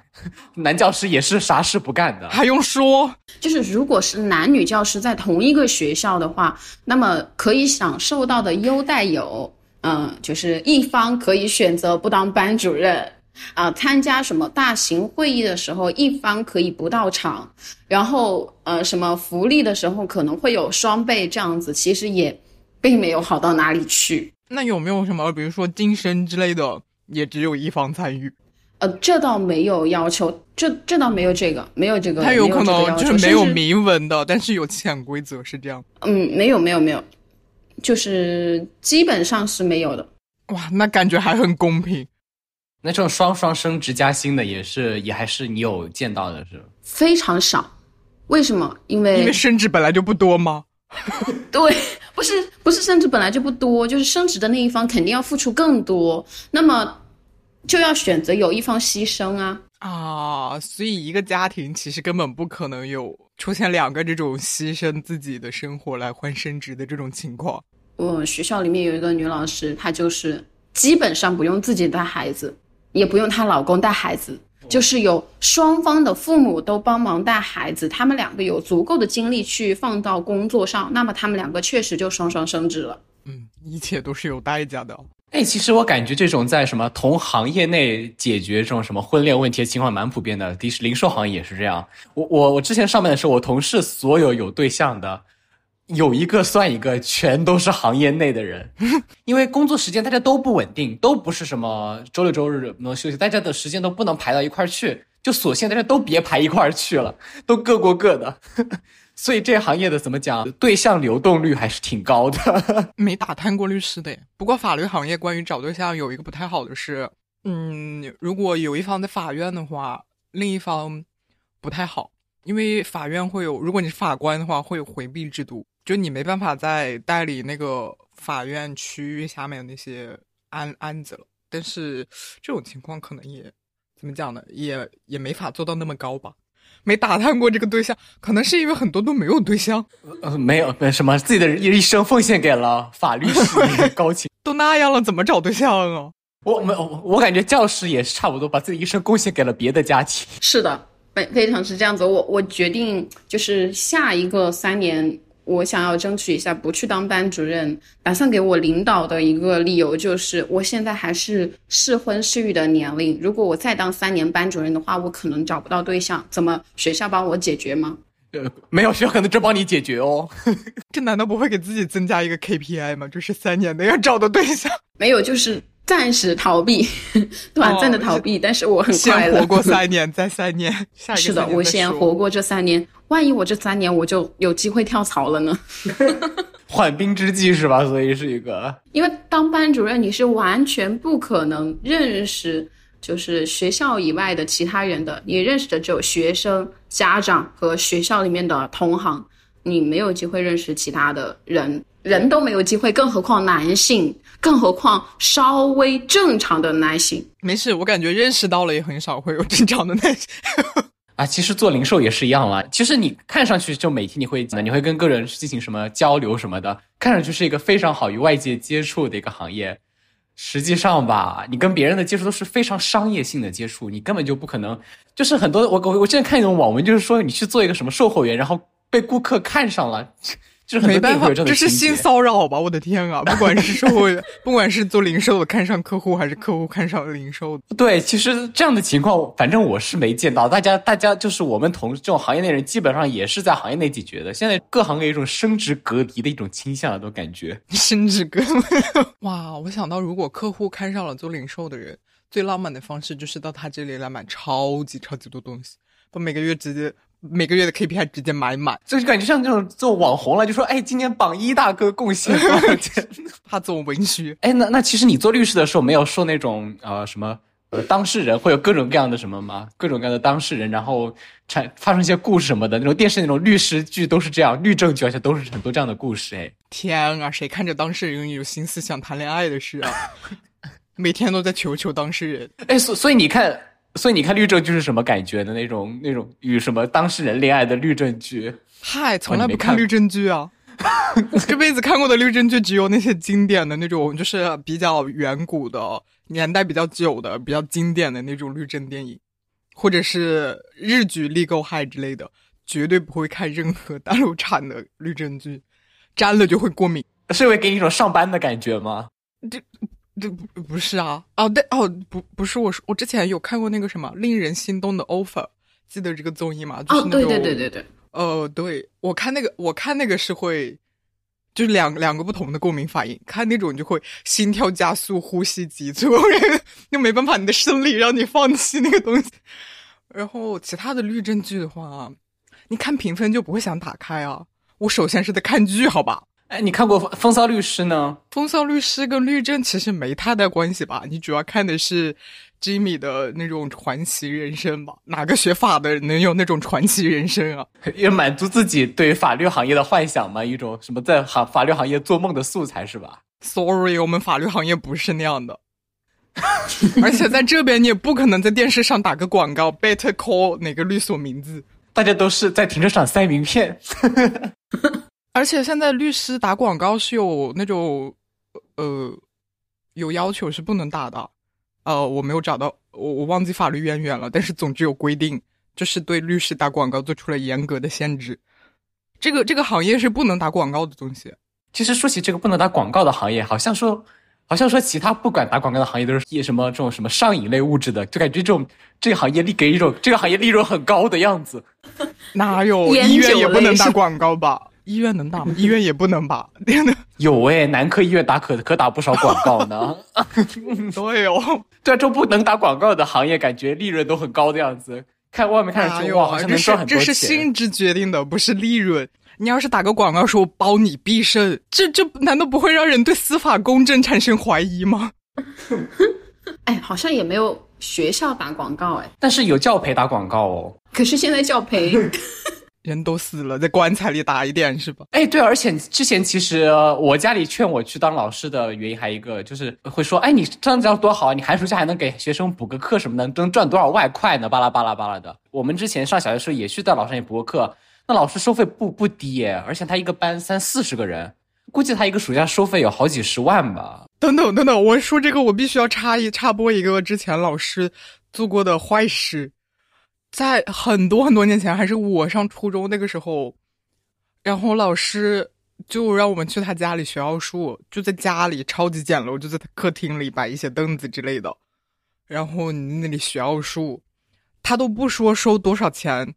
男教师也是啥事不干的？还用说？就是如果是男女教师在同一个学校的话，那么可以享受到的优待有。嗯，就是一方可以选择不当班主任，啊，参加什么大型会议的时候，一方可以不到场，然后呃，什么福利的时候可能会有双倍这样子，其实也并没有好到哪里去。那有没有什么，比如说晋升之类的，也只有一方参与？呃，这倒没有要求，这这倒没有这个，没有这个，他有可能就是没有明文的，但是有潜规则是这样。嗯，没有没有没有，就是基本上是没有的。哇，那感觉还很公平。那这种双双升职加薪的也是也还是你有见到的是吧？非常少，为什么？因为因为升职本来就不多吗？对，不是不是升职本来就不多，就是升职的那一方肯定要付出更多，那么就要选择有一方牺牲啊。啊，所以一个家庭其实根本不可能有出现两个这种牺牲自己的生活来换升职的这种情况。我学校里面有一个女老师，她就是基本上不用自己带孩子，也不用她老公带孩子，就是有双方的父母都帮忙带孩子，他们两个有足够的精力去放到工作上，那么他们两个确实就双双升职了。嗯，一切都是有代价的。哎，其实我感觉这种在什么同行业内解决这种什么婚恋问题的情况蛮普遍的，的士零售行业也是这样。我我我之前上班的时候，我同事所有有对象的，有一个算一个，全都是行业内的人。因为工作时间大家都不稳定，都不是什么周六周日能休息，大家的时间都不能排到一块儿去，就索性大家都别排一块儿去了，都各过各的。所以这行业的怎么讲，对象流动率还是挺高的。没打探过律师的。不过法律行业关于找对象有一个不太好的是，嗯，如果有一方在法院的话，另一方不太好，因为法院会有，如果你是法官的话，会有回避制度，就你没办法再代理那个法院区域下面的那些案案子了。但是这种情况可能也怎么讲呢，也也没法做到那么高吧。没打探过这个对象，可能是因为很多都没有对象，呃，没有，没什么，自己的一生奉献给了法律事业，高情。都那样了，怎么找对象啊？我们我我感觉教师也是差不多，把自己一生贡献给了别的家庭。是的，非非常是这样子。我我决定就是下一个三年，我想要争取一下不去当班主任，打算给我领导的一个理由就是，我现在还是适婚适育的年龄，如果我再当三年班主任的话，我可能找不到对象，怎么学校帮我解决吗？呃，没有学校可能真帮你解决哦。这难道不会给自己增加一个 KPI 吗？就是三年内要找的对象，没有，就是暂时逃避，短暂的逃避，但是我很快乐。先活过三年，再三年，下一个是的三，年我先活过这三年，万一我这三年我就有机会跳槽了呢？缓兵之计是吧？所以是一个因为当班主任，你是完全不可能认识就是学校以外的其他人的，你认识的只有学生、家长和学校里面的同行，你没有机会认识其他的人，人都没有机会，更何况男性，更何况稍微正常的男性。没事，我感觉认识到了也很少会有正常的那些。啊，其实做零售也是一样了。其实你看上去就每天你会你会跟个人进行什么交流什么的，看上去是一个非常好与外界接触的一个行业。实际上吧，你跟别人的接触都是非常商业性的接触，你根本就不可能。就是很多我我我之前看一种网文，就是说你去做一个什么售货员，然后被顾客看上了，就是没办法，这是性骚扰吧？我的天啊！不管是售货员，不管是做零售的看上客户，还是客户看上零售的，对，其实这样的情况，反正我是没见到。大家，大家就是我们同这种行业内人，基本上也是在行业内解决的。现在各行业有一种升职隔离的一种倾向，都感觉。甚至更哇！我想到，如果客户看上了做零售的人，最浪漫的方式就是到他这里来买超级超级多东西，把每个月直接每个月的 KPI 直接买满，就是感觉像这种做网红了，就说哎，今年榜一大哥贡献？怕做文虚。哎，那那其实你做律师的时候，没有受那种呃什么呃当事人会有各种各样的什么吗？各种各样的当事人，然后产发生一些故事什么的，那种电视那种律师剧都是这样，律政剧而且都是很多这样的故事。哎，天啊，谁看着当事人有心思想谈恋爱的事啊？每天都在求求当事人。哎，所所以你看，所以你看律政剧是什么感觉的那种那种与什么当事人恋爱的律政剧？嗨，从来不看律政剧啊！这辈子看过的律政剧只有那些经典的那种，就是比较远古的、年代比较久的、比较经典的那种律政电影，或者是日剧《Legal High》之类的，绝对不会看任何大陆产的律政剧，沾了就会过敏。是会给你一种上班的感觉吗？这不不是啊？哦，对哦，不不是，我是我之前有看过那个什么令人心动的 offer，记得这个综艺吗？就是哦，对那种对对对对，呃，对我看那个，我看那个是会，就两两个不同的共鸣反应。看那种就会心跳加速、呼吸急促，又没办法，你的生理让你放弃那个东西。然后其他的律政剧的话，你看评分就不会想打开啊。我首先是在看剧，好吧？哎，你看过《风骚律师》呢？《风骚律师》跟律政其实没太大关系吧？你主要看的是 Jimmy 的那种传奇人生吧？哪个学法的能有那种传奇人生啊？要满足自己对法律行业的幻想嘛？一种什么在行法律行业做梦的素材是吧？Sorry，我们法律行业不是那样的。而且在这边你也不可能在电视上打个广告，Better call 哪个律所名字？大家都是在停车场塞名片。而且现在律师打广告是有那种，呃，有要求是不能打的。呃，我没有找到，我我忘记法律渊源了。但是总之有规定，就是对律师打广告做出了严格的限制。这个这个行业是不能打广告的东西。其实说起这个不能打广告的行业，好像说，好像说其他不管打广告的行业都是以什么这种什么上瘾类物质的，就感觉这种这个行业利给一种这个行业利润很高的样子。哪有医院也不能打广告吧？医院能打吗？医院也不能吧？有哎，男科医院打可可打不少广告呢。对哦，这不能打广告的行业，感觉利润都很高的样子。看外面看着说哇，好像能赚很多钱。这是性质决定的，不是利润。你要是打个广告说“我包你必胜”，这这难道不会让人对司法公正产生怀疑吗？哎，好像也没有学校打广告哎，但是有教培打广告哦。可是现在教培。人都死了，在棺材里打一点是吧？哎，对，而且之前其实我家里劝我去当老师的原因还一个，就是会说，哎，你这样子要多好啊，你寒暑假还能给学生补个课什么的，能赚多少外快呢？巴拉巴拉巴拉的。我们之前上小学时候也去在老师那里补过课，那老师收费不不低耶，而且他一个班三四十个人，估计他一个暑假收费有好几十万吧。等等等等，我说这个我必须要插一插播一个之前老师做过的坏事。在很多很多年前，还是我上初中那个时候，然后老师就让我们去他家里学奥数，就在家里超级简陋，就在客厅里摆一些凳子之类的，然后你那里学奥数，他都不说收多少钱，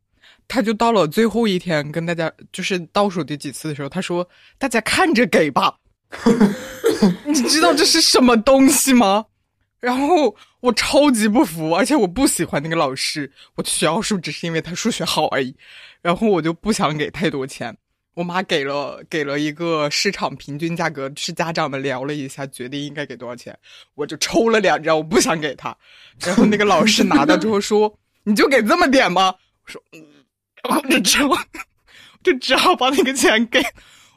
他就到了最后一天跟大家就是倒数第几次的时候，他说大家看着给吧，你知道这是什么东西吗？然后我超级不服，而且我不喜欢那个老师。我去学奥数只是因为他数学好而已。然后我就不想给太多钱。我妈给了给了一个市场平均价格，是家长们聊了一下，决定应该给多少钱。我就抽了两张，我不想给他。然后那个老师拿到之后说：“你就给这么点吗？”我说：“嗯。”然后就只好就只好把那个钱给。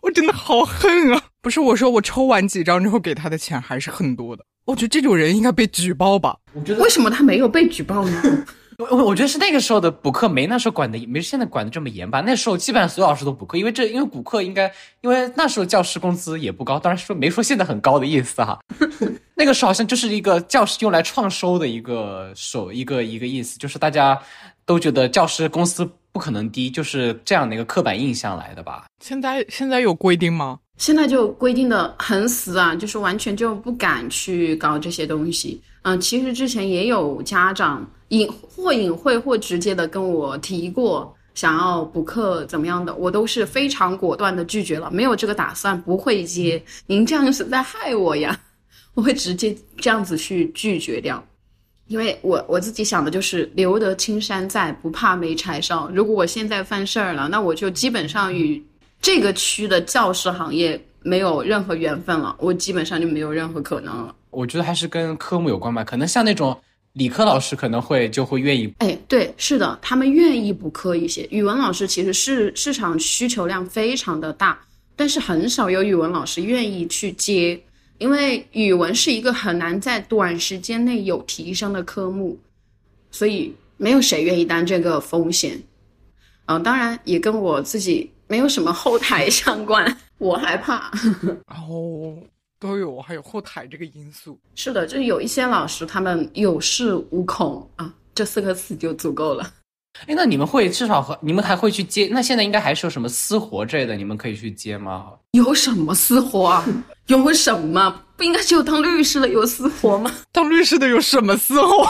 我真的好恨啊！不是我说，我抽完几张之后给他的钱还是很多的。我觉得这种人应该被举报吧？我觉得为什么他没有被举报呢？我我觉得是那个时候的补课没那时候管的没现在管的这么严吧？那时候基本上所有老师都补课，因为这因为补课应该因为那时候教师工资也不高，当然说没说现在很高的意思哈。那个时候好像就是一个教师用来创收的一个手一个一个意思，就是大家都觉得教师工资不可能低，就是这样的一个刻板印象来的吧？现在现在有规定吗？现在就规定的很死啊，就是完全就不敢去搞这些东西。嗯，其实之前也有家长隐或隐晦或直接的跟我提过想要补课怎么样的，我都是非常果断的拒绝了，没有这个打算，不会接。您这样是在害我呀，我会直接这样子去拒绝掉，因为我我自己想的就是留得青山在，不怕没柴烧。如果我现在犯事儿了，那我就基本上与。这个区的教师行业没有任何缘分了，我基本上就没有任何可能了。我觉得还是跟科目有关吧，可能像那种理科老师可能会就会愿意。哎，对，是的，他们愿意补课一些。语文老师其实是市场需求量非常的大，但是很少有语文老师愿意去接，因为语文是一个很难在短时间内有提升的科目，所以没有谁愿意担这个风险。嗯，当然也跟我自己。没有什么后台相关，我害怕。哦，都有，还有后台这个因素。是的，就是有一些老师，他们有恃无恐啊，这四个词就足够了。哎，那你们会至少和你们还会去接？那现在应该还是有什么私活之类的，你们可以去接吗？有什么私活啊？有什么？不应该只有当律师的有私活吗？当律师的有什么私活？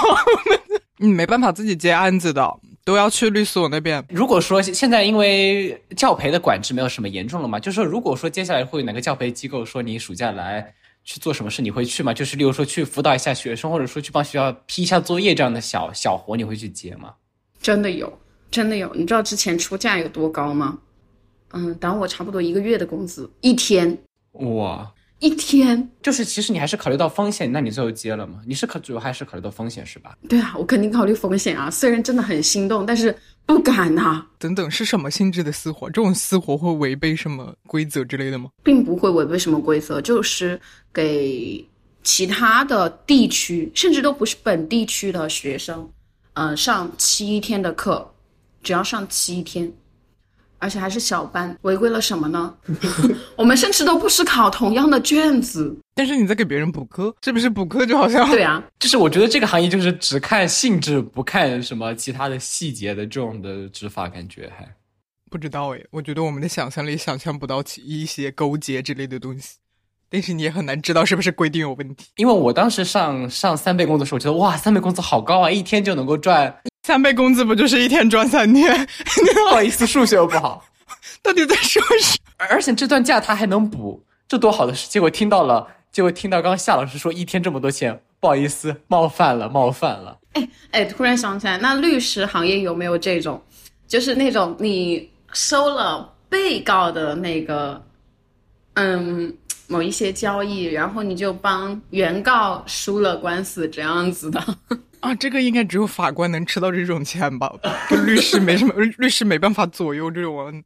你没办法自己接案子的。都要去律所那边。如果说现在因为教培的管制没有什么严重了嘛，就是说如果说接下来会有哪个教培机构说你暑假来去做什么事，你会去吗？就是例如说去辅导一下学生，或者说去帮学校批一下作业这样的小小活，你会去接吗？真的有，真的有。你知道之前出价有多高吗？嗯，打我差不多一个月的工资，一天，哇，一天。就是其实你还是考虑到风险，那你最后接了吗？你是考主要还是考虑到风险是吧？对啊，我肯定考虑风险啊。虽然真的很心动，但是不敢呐、等等，是什么性质的私活？这种私活会违背什么规则之类的吗？并不会违背什么规则，就是给其他的地区，甚至都不是本地区的学生，嗯、上七天的课，只要上七天，而且还是小班，违规了什么呢？我们甚至都不是考同样的卷子。但是你在给别人补课，是不是补课就好像对啊，就是我觉得这个行业就是只看性质，不看什么其他的细节的这种的执法，感觉还。不知道诶，我觉得我们的想象力想象不到其一些勾结之类的东西，但是你也很难知道是不是规定有问题。因为我当时上上三倍工资的时候，我觉得哇，三倍工资好高啊，一天就能够赚。三倍工资不就是一天赚三天？不好意思，数学又不好，到底在说什么？而且这段假他还能补，这多好的事！结果听到了，结果听到刚刚夏老师说一天这么多钱，不好意思，冒犯了，冒犯了。哎，突然想起来，那律师行业有没有这种，就是那种你收了被告的那个，嗯，某一些交易，然后你就帮原告输了官司这样子的？啊，这个应该只有法官能吃到这种钱吧？跟律师没什么，律师没办法左右这种。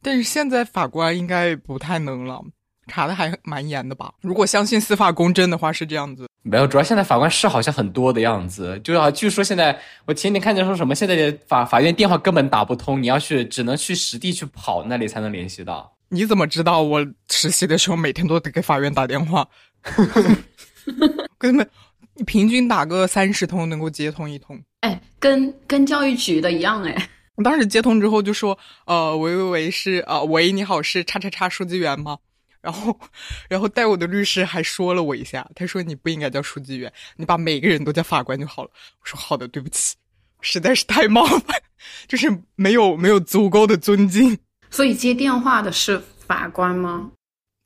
但是现在法官应该不太能了，查的还蛮严的吧？如果相信司法公正的话，是这样子。没有，主要现在法官是好像很多的样子，就要啊，据说现在我前几天看见说什么，现在的法法院电话根本打不通，你要去只能去实地去跑那里才能联系到。你怎么知道我实习的时候每天都得给法院打电话？根本你平均打个三十通能够接通一通。哎，跟跟教育局的一样哎。我当时接通之后就说：“呃，喂喂喂，是啊、呃，喂，你好，是叉叉叉书记员吗？”然后，然后带我的律师还说了我一下，他说：“你不应该叫书记员，你把每个人都叫法官就好了。”我说：“好的，对不起，实在是太冒犯，就是没有没有足够的尊敬。”所以接电话的是法官吗？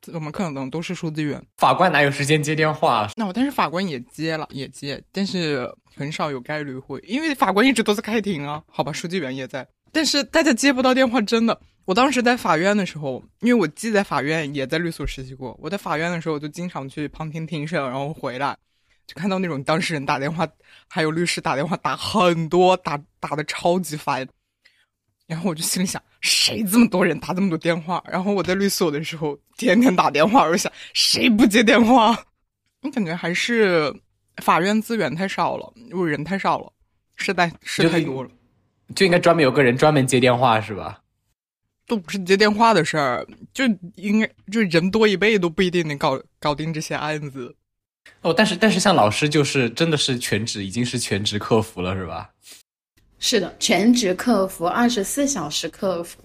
怎么可能都是书记员？法官哪有时间接电话？那我但是法官也接了，也接，但是很少有概率会，因为法官一直都在开庭啊。好吧，书记员也在，但是大家接不到电话，真的。我当时在法院的时候，因为我既在法院也在律所实习过，我在法院的时候就经常去旁听庭审，然后回来就看到那种当事人打电话，还有律师打电话打很多，打打的超级烦。然后我就心里想，谁这么多人打这么多电话？然后我在律所的时候，天天打电话，我就想，谁不接电话？我感觉还是法院资源太少了，因为人太少了，事太事太多了，就应该专门有个人专门接电话，是吧？都不是接电话的事儿，就应该就人多一倍都不一定能搞搞定这些案子。哦，但是但是像老师就是真的是全职，已经是全职客服了，是吧？是的，全职客服，二十四小时客服。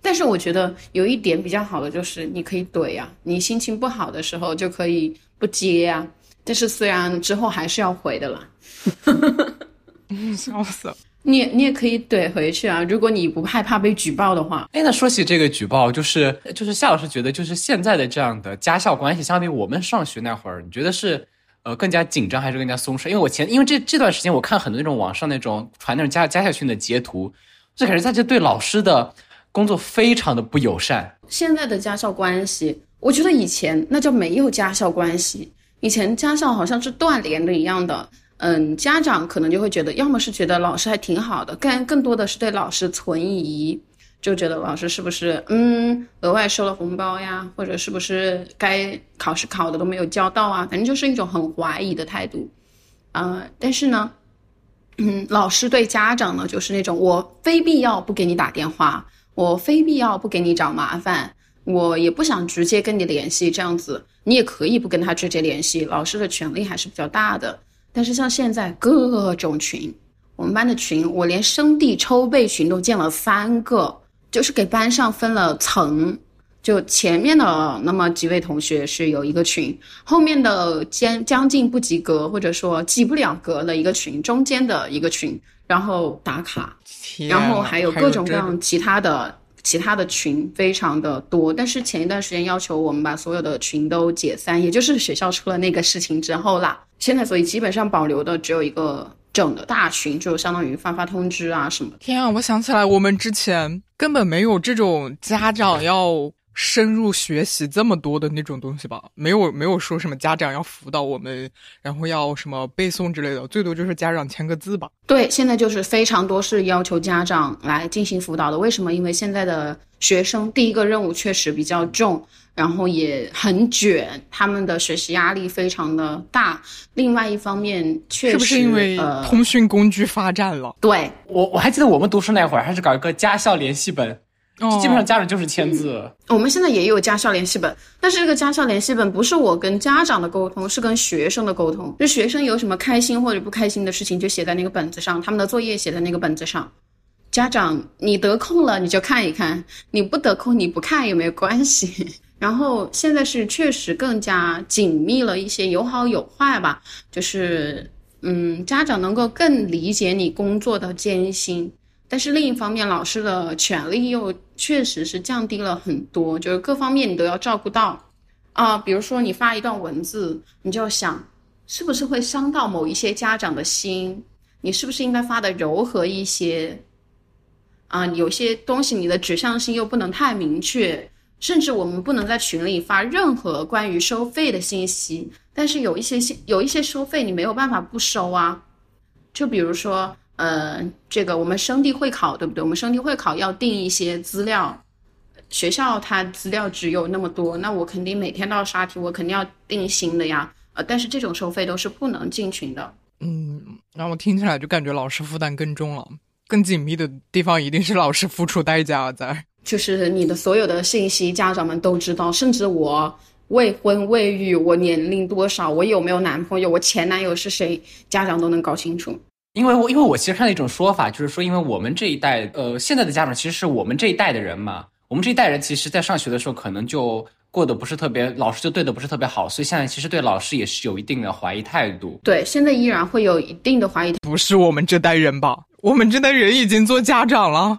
但是我觉得有一点比较好的就是你可以怼啊，你心情不好的时候就可以不接啊。但是虽然之后还是要回的啦，笑死了！你你也可以怼回去啊。如果你不害怕被举报的话，哎，那说起这个举报，就是就是夏老师觉得，就是现在的这样的家校关系，相比我们上学那会儿，你觉得是呃更加紧张还是更加松弛？因为我前因为这这段时间我看很多那种网上那种传那种家家校训的截图，就感觉大家对老师的工作非常的不友善。现在的家校关系，我觉得以前那叫没有家校关系，以前家校好像是断联的一样的。嗯，家长可能就会觉得，要么是觉得老师还挺好的，更更多的是对老师存疑，就觉得老师是不是嗯额外收了红包呀，或者是不是该考试考的都没有交到啊，反正就是一种很怀疑的态度。呃，但是呢，嗯，老师对家长呢，就是那种我非必要不给你打电话，我非必要不给你找麻烦，我也不想直接跟你联系，这样子你也可以不跟他直接联系，老师的权力还是比较大的。但是像现在各种群，我们班的群，我连生地抽背群都建了三个，就是给班上分了层，就前面的那么几位同学是有一个群，后面的将将近不及格或者说及不了格的一个群，中间的一个群，然后打卡，然后还有各种各样其他的其他的群，非常的多。但是前一段时间要求我们把所有的群都解散，也就是学校出了那个事情之后啦。现在所以基本上保留的只有一个整个大群，就相当于发发通知啊什么。天啊，我想起来，我们之前根本没有这种家长要。深入学习这么多的那种东西吧，没有没有说什么家长要辅导我们，然后要什么背诵之类的，最多就是家长签个字吧。对，现在就是非常多是要求家长来进行辅导的。为什么？因为现在的学生第一个任务确实比较重，然后也很卷，他们的学习压力非常的大。另外一方面，确实是不是因为通讯工具发展了？对我我还记得我们读书那会儿，还是搞一个家校联系本。基本上家长就是签字。我们现在也有家校联系本，但是这个家校联系本不是我跟家长的沟通，是跟学生的沟通。就学生有什么开心或者不开心的事情，就写在那个本子上，他们的作业写在那个本子上。家长，你得空了你就看一看，你不得空你不看也没有关系。然后现在是确实更加紧密了一些，有好有坏吧。就是嗯，家长能够更理解你工作的艰辛。但是另一方面，老师的权力又确实是降低了很多，就是各方面你都要照顾到，啊，比如说你发一段文字，你就要想，是不是会伤到某一些家长的心？你是不是应该发的柔和一些？啊，有些东西你的指向性又不能太明确，甚至我们不能在群里发任何关于收费的信息。但是有一些信，有一些收费你没有办法不收啊，就比如说。呃，这个我们生地会考对不对？我们生地会考要定一些资料，学校它资料只有那么多，那我肯定每天都要刷题，我肯定要定新的呀。呃，但是这种收费都是不能进群的。嗯，那我听起来就感觉老师负担更重了，更紧密的地方一定是老师付出代价在。就是你的所有的信息，家长们都知道，甚至我未婚未育，我年龄多少，我有没有男朋友，我前男友是谁，家长都能搞清楚。因为我因为我其实看到一种说法，就是说，因为我们这一代，呃，现在的家长其实是我们这一代的人嘛。我们这一代人其实，在上学的时候，可能就过得不是特别，老师就对的不是特别好，所以现在其实对老师也是有一定的怀疑态度。对，现在依然会有一定的怀疑。不是我们这代人吧？我们这代人已经做家长了。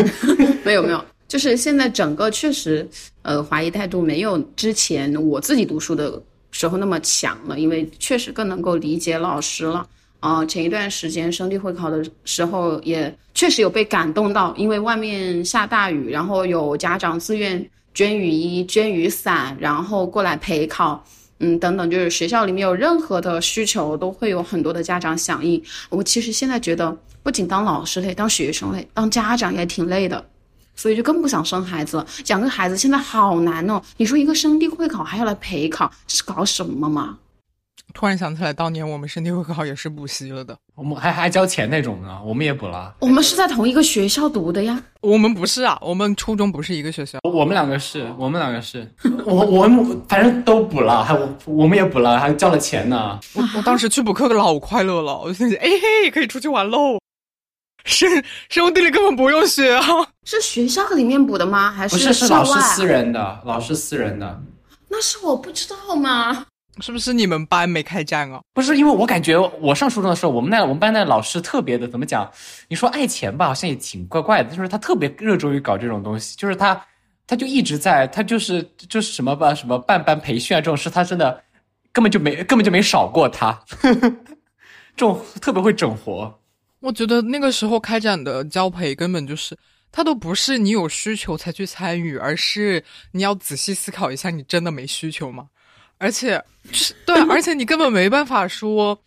没有没有，就是现在整个确实，呃，怀疑态度没有之前我自己读书的时候那么强了，因为确实更能够理解老师了。啊，前一段时间生地会考的时候，也确实有被感动到，因为外面下大雨，然后有家长自愿捐雨衣、捐雨伞，然后过来陪考，嗯，等等，就是学校里面有任何的需求，都会有很多的家长响应。我其实现在觉得，不仅当老师累，当学生累，当家长也挺累的，所以就更不想生孩子了。养个孩子现在好难哦，你说一个生地会考还要来陪考，是搞什么嘛？突然想起来，当年我们生地会考也是补习了的，我们还还交钱那种呢，我们也补了。我们是在同一个学校读的呀。我们不是啊，我们初中不是一个学校。我们两个是，我们两个是，我我们反正都补了，还我我们也补了，还交了钱呢。我我当时去补课老快乐了，我就心想，哎嘿，可以出去玩喽。生生物地理根本不用学啊。是学校里面补的吗？还是不是是老师私人的？老师私人的。那是我不知道吗？是不是你们班没开战啊？不是，因为我感觉我上初中的时候，我们那我们班那老师特别的，怎么讲？你说爱钱吧，好像也挺怪怪的。就是他特别热衷于搞这种东西，就是他，他就一直在，他就是就是什么吧，什么办班培训啊这种事，他真的根本就没根本就没少过他，这种特别会整活。我觉得那个时候开展的交培根本就是，他都不是你有需求才去参与，而是你要仔细思考一下，你真的没需求吗？而且，对，而且你根本没办法说，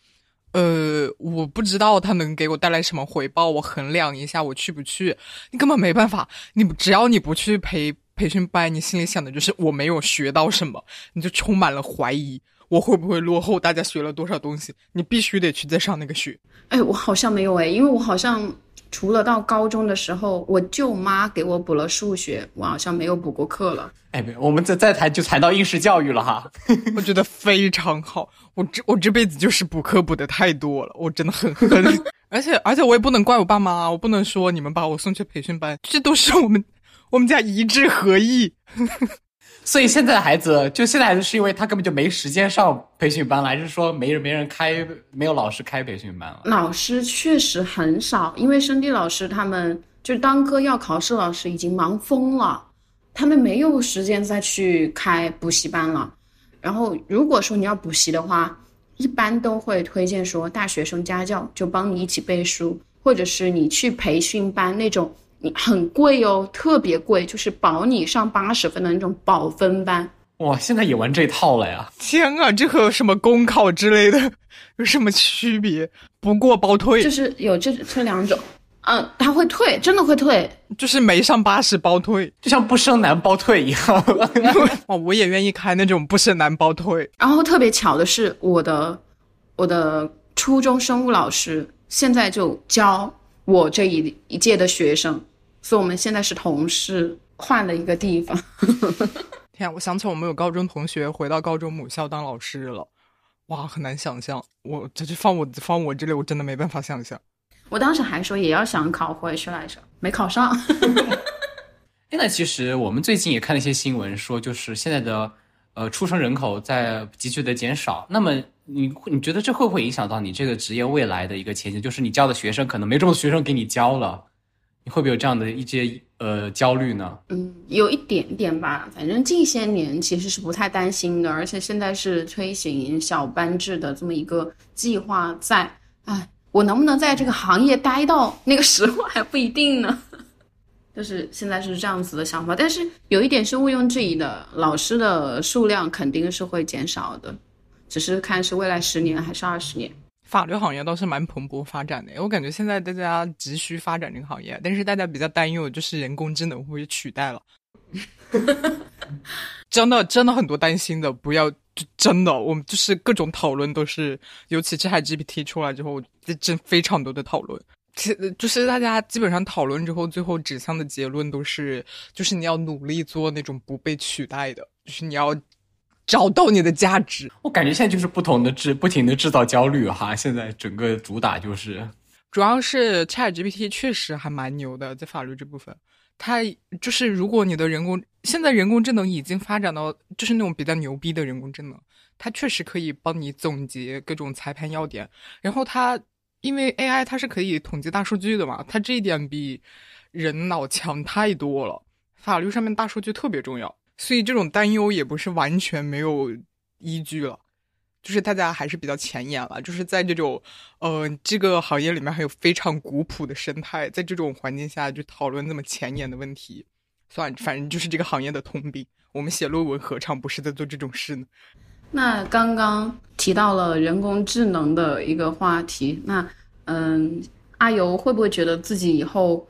呃，我不知道他能给我带来什么回报，我衡量一下我去不去，你根本没办法。你只要你不去培培训班，你心里想的就是我没有学到什么，你就充满了怀疑，我会不会落后？大家学了多少东西？你必须得去再上那个学。哎，我好像没有哎，因为我好像。除了到高中的时候，我舅妈给我补了数学，我好像没有补过课了。哎，我们再再谈就谈到应试教育了哈，我觉得非常好。我这我这辈子就是补课补的太多了，我真的很恨。而且而且我也不能怪我爸妈，我不能说你们把我送去培训班，这都是我们我们家一致合意。所以现在的孩子，就现在孩子是因为他根本就没时间上培训班了，还是说没人没人开，没有老师开培训班了？老师确实很少，因为生地老师他们就当科要考试，老师已经忙疯了，他们没有时间再去开补习班了。然后如果说你要补习的话，一般都会推荐说大学生家教就帮你一起背书，或者是你去培训班那种。你很贵哦，特别贵，就是保你上八十分的那种保分班。哇，现在也玩这套了呀！天啊，这和什么公考之类的 有什么区别？不过包退，就是有这这两种。嗯，他会退，真的会退，就是没上八十包退，就像不生男包退一样。哦，我也愿意开那种不生男包退。然后特别巧的是，我的我的初中生物老师现在就教我这一一届的学生。所以我们现在是同事，换了一个地方。天，我想起我们有高中同学回到高中母校当老师了，哇，很难想象。我这就放我放我这里，我真的没办法想象。我当时还说也要想考回去来着，没考上。现在其实我们最近也看了一些新闻，说就是现在的呃出生人口在急剧的减少。那么你你觉得这会不会影响到你这个职业未来的一个前景？就是你教的学生可能没这么多学生给你教了。你会不会有这样的一些呃焦虑呢？嗯，有一点点吧。反正近些年其实是不太担心的，而且现在是推行小班制的这么一个计划在。哎，我能不能在这个行业待到那个时候还不一定呢。就是现在是这样子的想法，但是有一点是毋庸置疑的，老师的数量肯定是会减少的，只是看是未来十年还是二十年。法律行业倒是蛮蓬勃发展的，我感觉现在大家急需发展这个行业，但是大家比较担忧就是人工智能会取代了。真的，真的很多担心的，不要，真的，我们就是各种讨论都是，尤其这 GPT 出来之后，这真非常多的讨论，其就是大家基本上讨论之后，最后指向的结论都是，就是你要努力做那种不被取代的，就是你要。找到你的价值，我感觉现在就是不同的制，不停的制造焦虑哈。现在整个主打就是，主要是 ChatGPT 确实还蛮牛的，在法律这部分，它就是如果你的人工现在人工智能已经发展到就是那种比较牛逼的人工智能，它确实可以帮你总结各种裁判要点。然后它因为 AI 它是可以统计大数据的嘛，它这一点比人脑强太多了。法律上面大数据特别重要。所以这种担忧也不是完全没有依据了，就是大家还是比较前沿了。就是在这种，呃，这个行业里面还有非常古朴的生态，在这种环境下就讨论这么前沿的问题，算反正就是这个行业的通病。我们写论文何尝不是在做这种事呢？那刚刚提到了人工智能的一个话题，那嗯，阿尤会不会觉得自己以后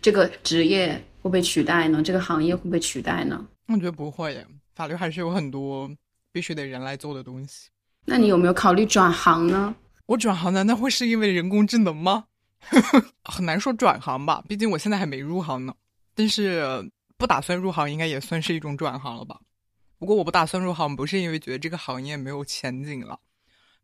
这个职业会被取代呢？这个行业会被取代呢？我觉得不会，法律还是有很多必须得人来做的东西。那你有没有考虑转行呢？我转行难道会是因为人工智能吗？很难说转行吧，毕竟我现在还没入行呢。但是不打算入行，应该也算是一种转行了吧。不过我不打算入行，不是因为觉得这个行业没有前景了。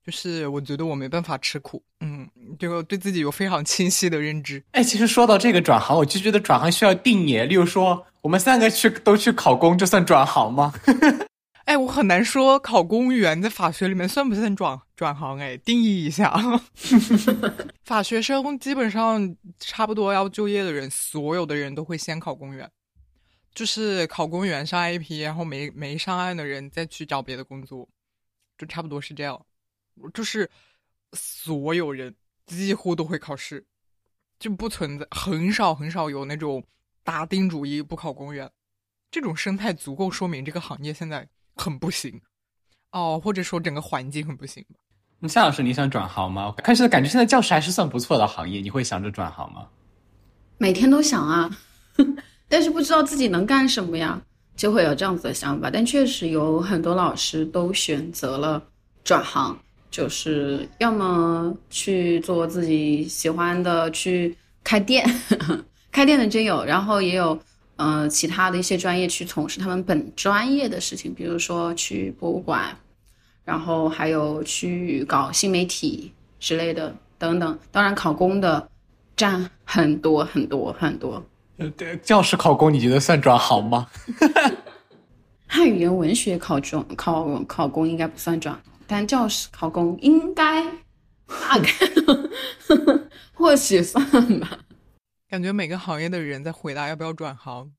就是我觉得我没办法吃苦，嗯，这个对自己有非常清晰的认知。哎，其实说到这个转行，我就觉得转行需要定义。例如说，我们三个去都去考公，这算转行吗？哎，我很难说考公务员在法学里面算不算转转行？哎，定义一下。法学生基本上差不多要就业的人，所有的人都会先考公务员，就是考公务员上 IP，然后没没上岸的人再去找别的工作，就差不多是这样。就是所有人几乎都会考试，就不存在很少很少有那种打定主意不考公务员，这种生态足够说明这个行业现在很不行哦，或者说整个环境很不行。那夏老师，你想转行吗？开始感觉现在教师还是算不错的行业，你会想着转行吗？每天都想啊，但是不知道自己能干什么呀，就会有这样子的想法。但确实有很多老师都选择了转行。就是要么去做自己喜欢的，去开店，开店的真有，然后也有，呃，其他的一些专业去从事他们本专业的事情，比如说去博物馆，然后还有去搞新媒体之类的等等。当然，考公的占很多很多很多。呃，对，教师考公，你觉得算转行吗？汉语言文学考中考考公应该不算转，但教师考公应该大概 或许算吧。感觉每个行业的人在回答要不要转行，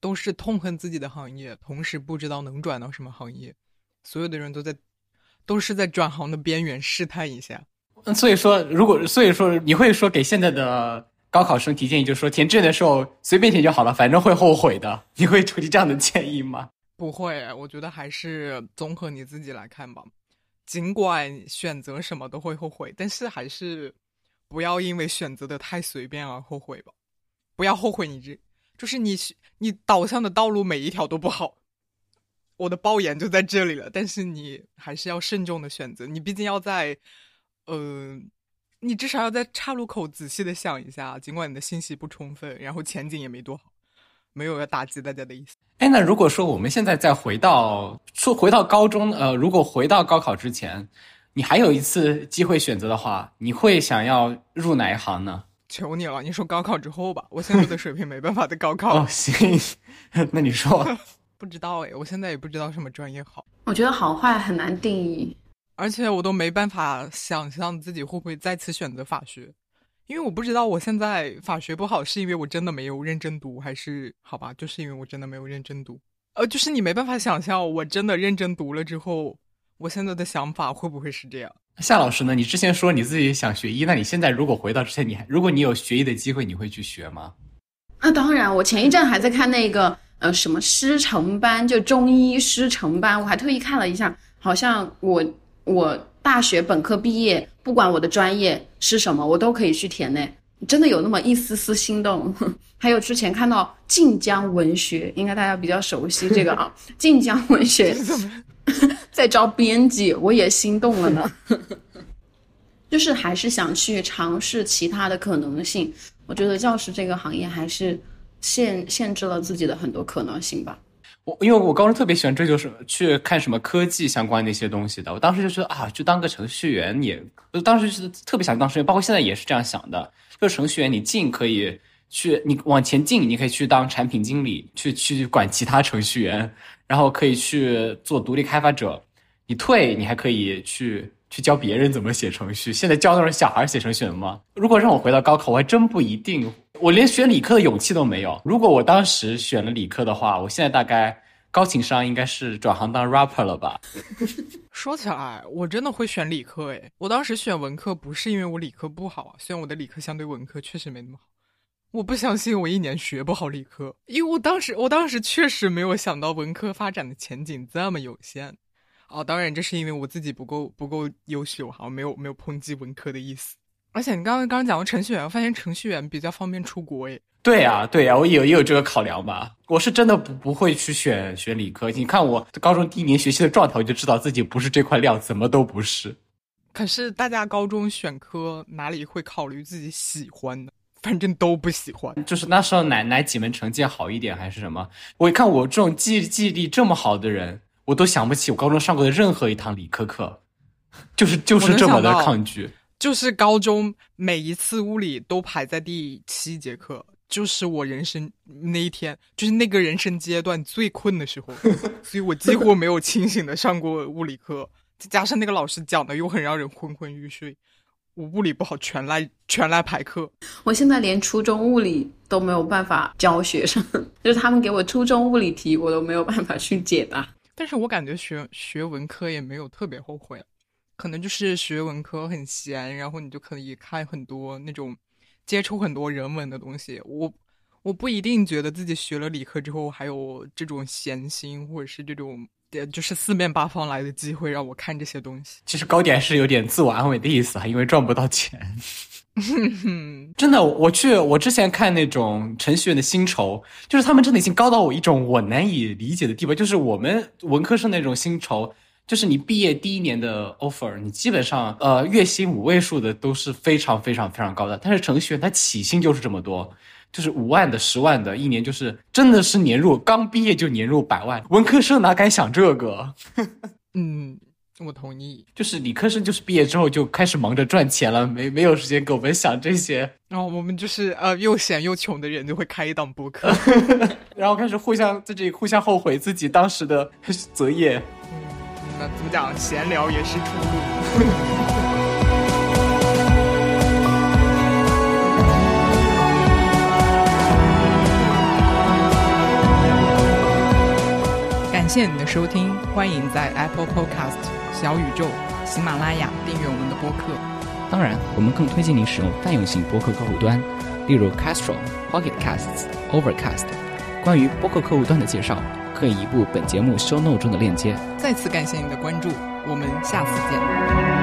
都是痛恨自己的行业，同时不知道能转到什么行业。所有的人都在，都是在转行的边缘试探一下。所以说，如果所以说你会说给现在的高考生提建议，就是说填志愿的时候随便填就好了，反正会后悔的。你会出提这样的建议吗？不会，我觉得还是综合你自己来看吧。尽管选择什么都会后悔，但是还是不要因为选择的太随便而后悔吧。不要后悔，你这就是你你导向的道路每一条都不好。我的爆言就在这里了，但是你还是要慎重的选择。你毕竟要在。呃，你至少要在岔路口仔细的想一下，尽管你的信息不充分，然后前景也没多好，没有要打击大家的意思。哎，那如果说我们现在再回到说回到高中，呃，如果回到高考之前，你还有一次机会选择的话，你会想要入哪一行呢？求你了，你说高考之后吧，我现在的水平没办法再高考。哦，行，那你说，不知道哎，我现在也不知道什么专业好。我觉得好坏很难定义。而且我都没办法想象自己会不会再次选择法学，因为我不知道我现在法学不好是因为我真的没有认真读，还是好吧，就是因为我真的没有认真读。呃，就是你没办法想象我真的认真读了之后，我现在的想法会不会是这样。夏老师呢？你之前说你自己想学医，那你现在如果回到之前，你还如果你有学医的机会，你会去学吗？那当然，我前一阵还在看那个呃什么师承班，就中医师承班，我还特意看了一下，好像我。我大学本科毕业，不管我的专业是什么，我都可以去填呢。真的有那么一丝丝心动。还有之前看到晋江文学，应该大家比较熟悉这个啊。晋江文学 在招编辑，我也心动了呢。就是还是想去尝试其他的可能性。我觉得教师这个行业还是限限制了自己的很多可能性吧。我因为我高中特别喜欢追求什么，去看什么科技相关的一些东西的。我当时就觉得啊，就当个程序员也，我当时是特别想当程序员，包括现在也是这样想的。就程序员，你进可以去，你往前进，你可以去当产品经理，去去管其他程序员，然后可以去做独立开发者。你退，你还可以去去教别人怎么写程序。现在教的是小孩写程序员吗？如果让我回到高考，我还真不一定。我连选理科的勇气都没有。如果我当时选了理科的话，我现在大概高情商应该是转行当 rapper 了吧？说起来，我真的会选理科诶。我当时选文科不是因为我理科不好啊，虽然我的理科相对文科确实没那么好。我不相信我一年学不好理科，因为我当时我当时确实没有想到文科发展的前景这么有限。哦，当然这是因为我自己不够不够优秀哈，没有没有抨击文科的意思。而且你刚刚刚刚讲过程序员，我发现程序员比较方便出国诶。对呀，对呀，我有也有这个考量吧。我是真的不不会去选选理科。你看我高中第一年学习的状态，我就知道自己不是这块料，怎么都不是。可是大家高中选科哪里会考虑自己喜欢的？反正都不喜欢。就是那时候哪哪几门成绩好一点还是什么？我一看我这种记记忆力这么好的人，我都想不起我高中上过的任何一堂理科课，就是就是这么的抗拒。就是高中每一次物理都排在第七节课，就是我人生那一天，就是那个人生阶段最困的时候，所以我几乎没有清醒的上过物理课。再加上那个老师讲的又很让人昏昏欲睡，我物理不好，全来全来排课。我现在连初中物理都没有办法教学生，就是他们给我初中物理题，我都没有办法去解答。但是我感觉学学文科也没有特别后悔。可能就是学文科很闲，然后你就可以看很多那种接触很多人文的东西。我我不一定觉得自己学了理科之后还有这种闲心，或者是这种就是四面八方来的机会让我看这些东西。其实高点是有点自我安慰的意思啊，因为赚不到钱。真的，我去我之前看那种程序员的薪酬，就是他们真的已经高到我一种我难以理解的地步，就是我们文科生那种薪酬。就是你毕业第一年的 offer，你基本上呃月薪五位数的都是非常非常非常高的。但是程序员他起薪就是这么多，就是五万的、十万的，一年就是真的是年入刚毕业就年入百万。文科生哪敢想这个？嗯，我同意。就是理科生，就是毕业之后就开始忙着赚钱了，没没有时间给我们想这些。然后我们就是呃又闲又穷的人，就会开一档播客，然后开始互相在这里互相后悔自己当时的 择业。嗯，那怎么讲？闲聊也是出路。感谢你的收听，欢迎在 Apple Podcast、小宇宙、喜马拉雅订阅我们的播客。当然，我们更推荐您使用泛用型播客客户端，例如 Castro、Pocket Casts、Overcast。关于播客客户端的介绍，可以移步本节目 Show Note 中的链接。再次感谢您的关注，我们下次见。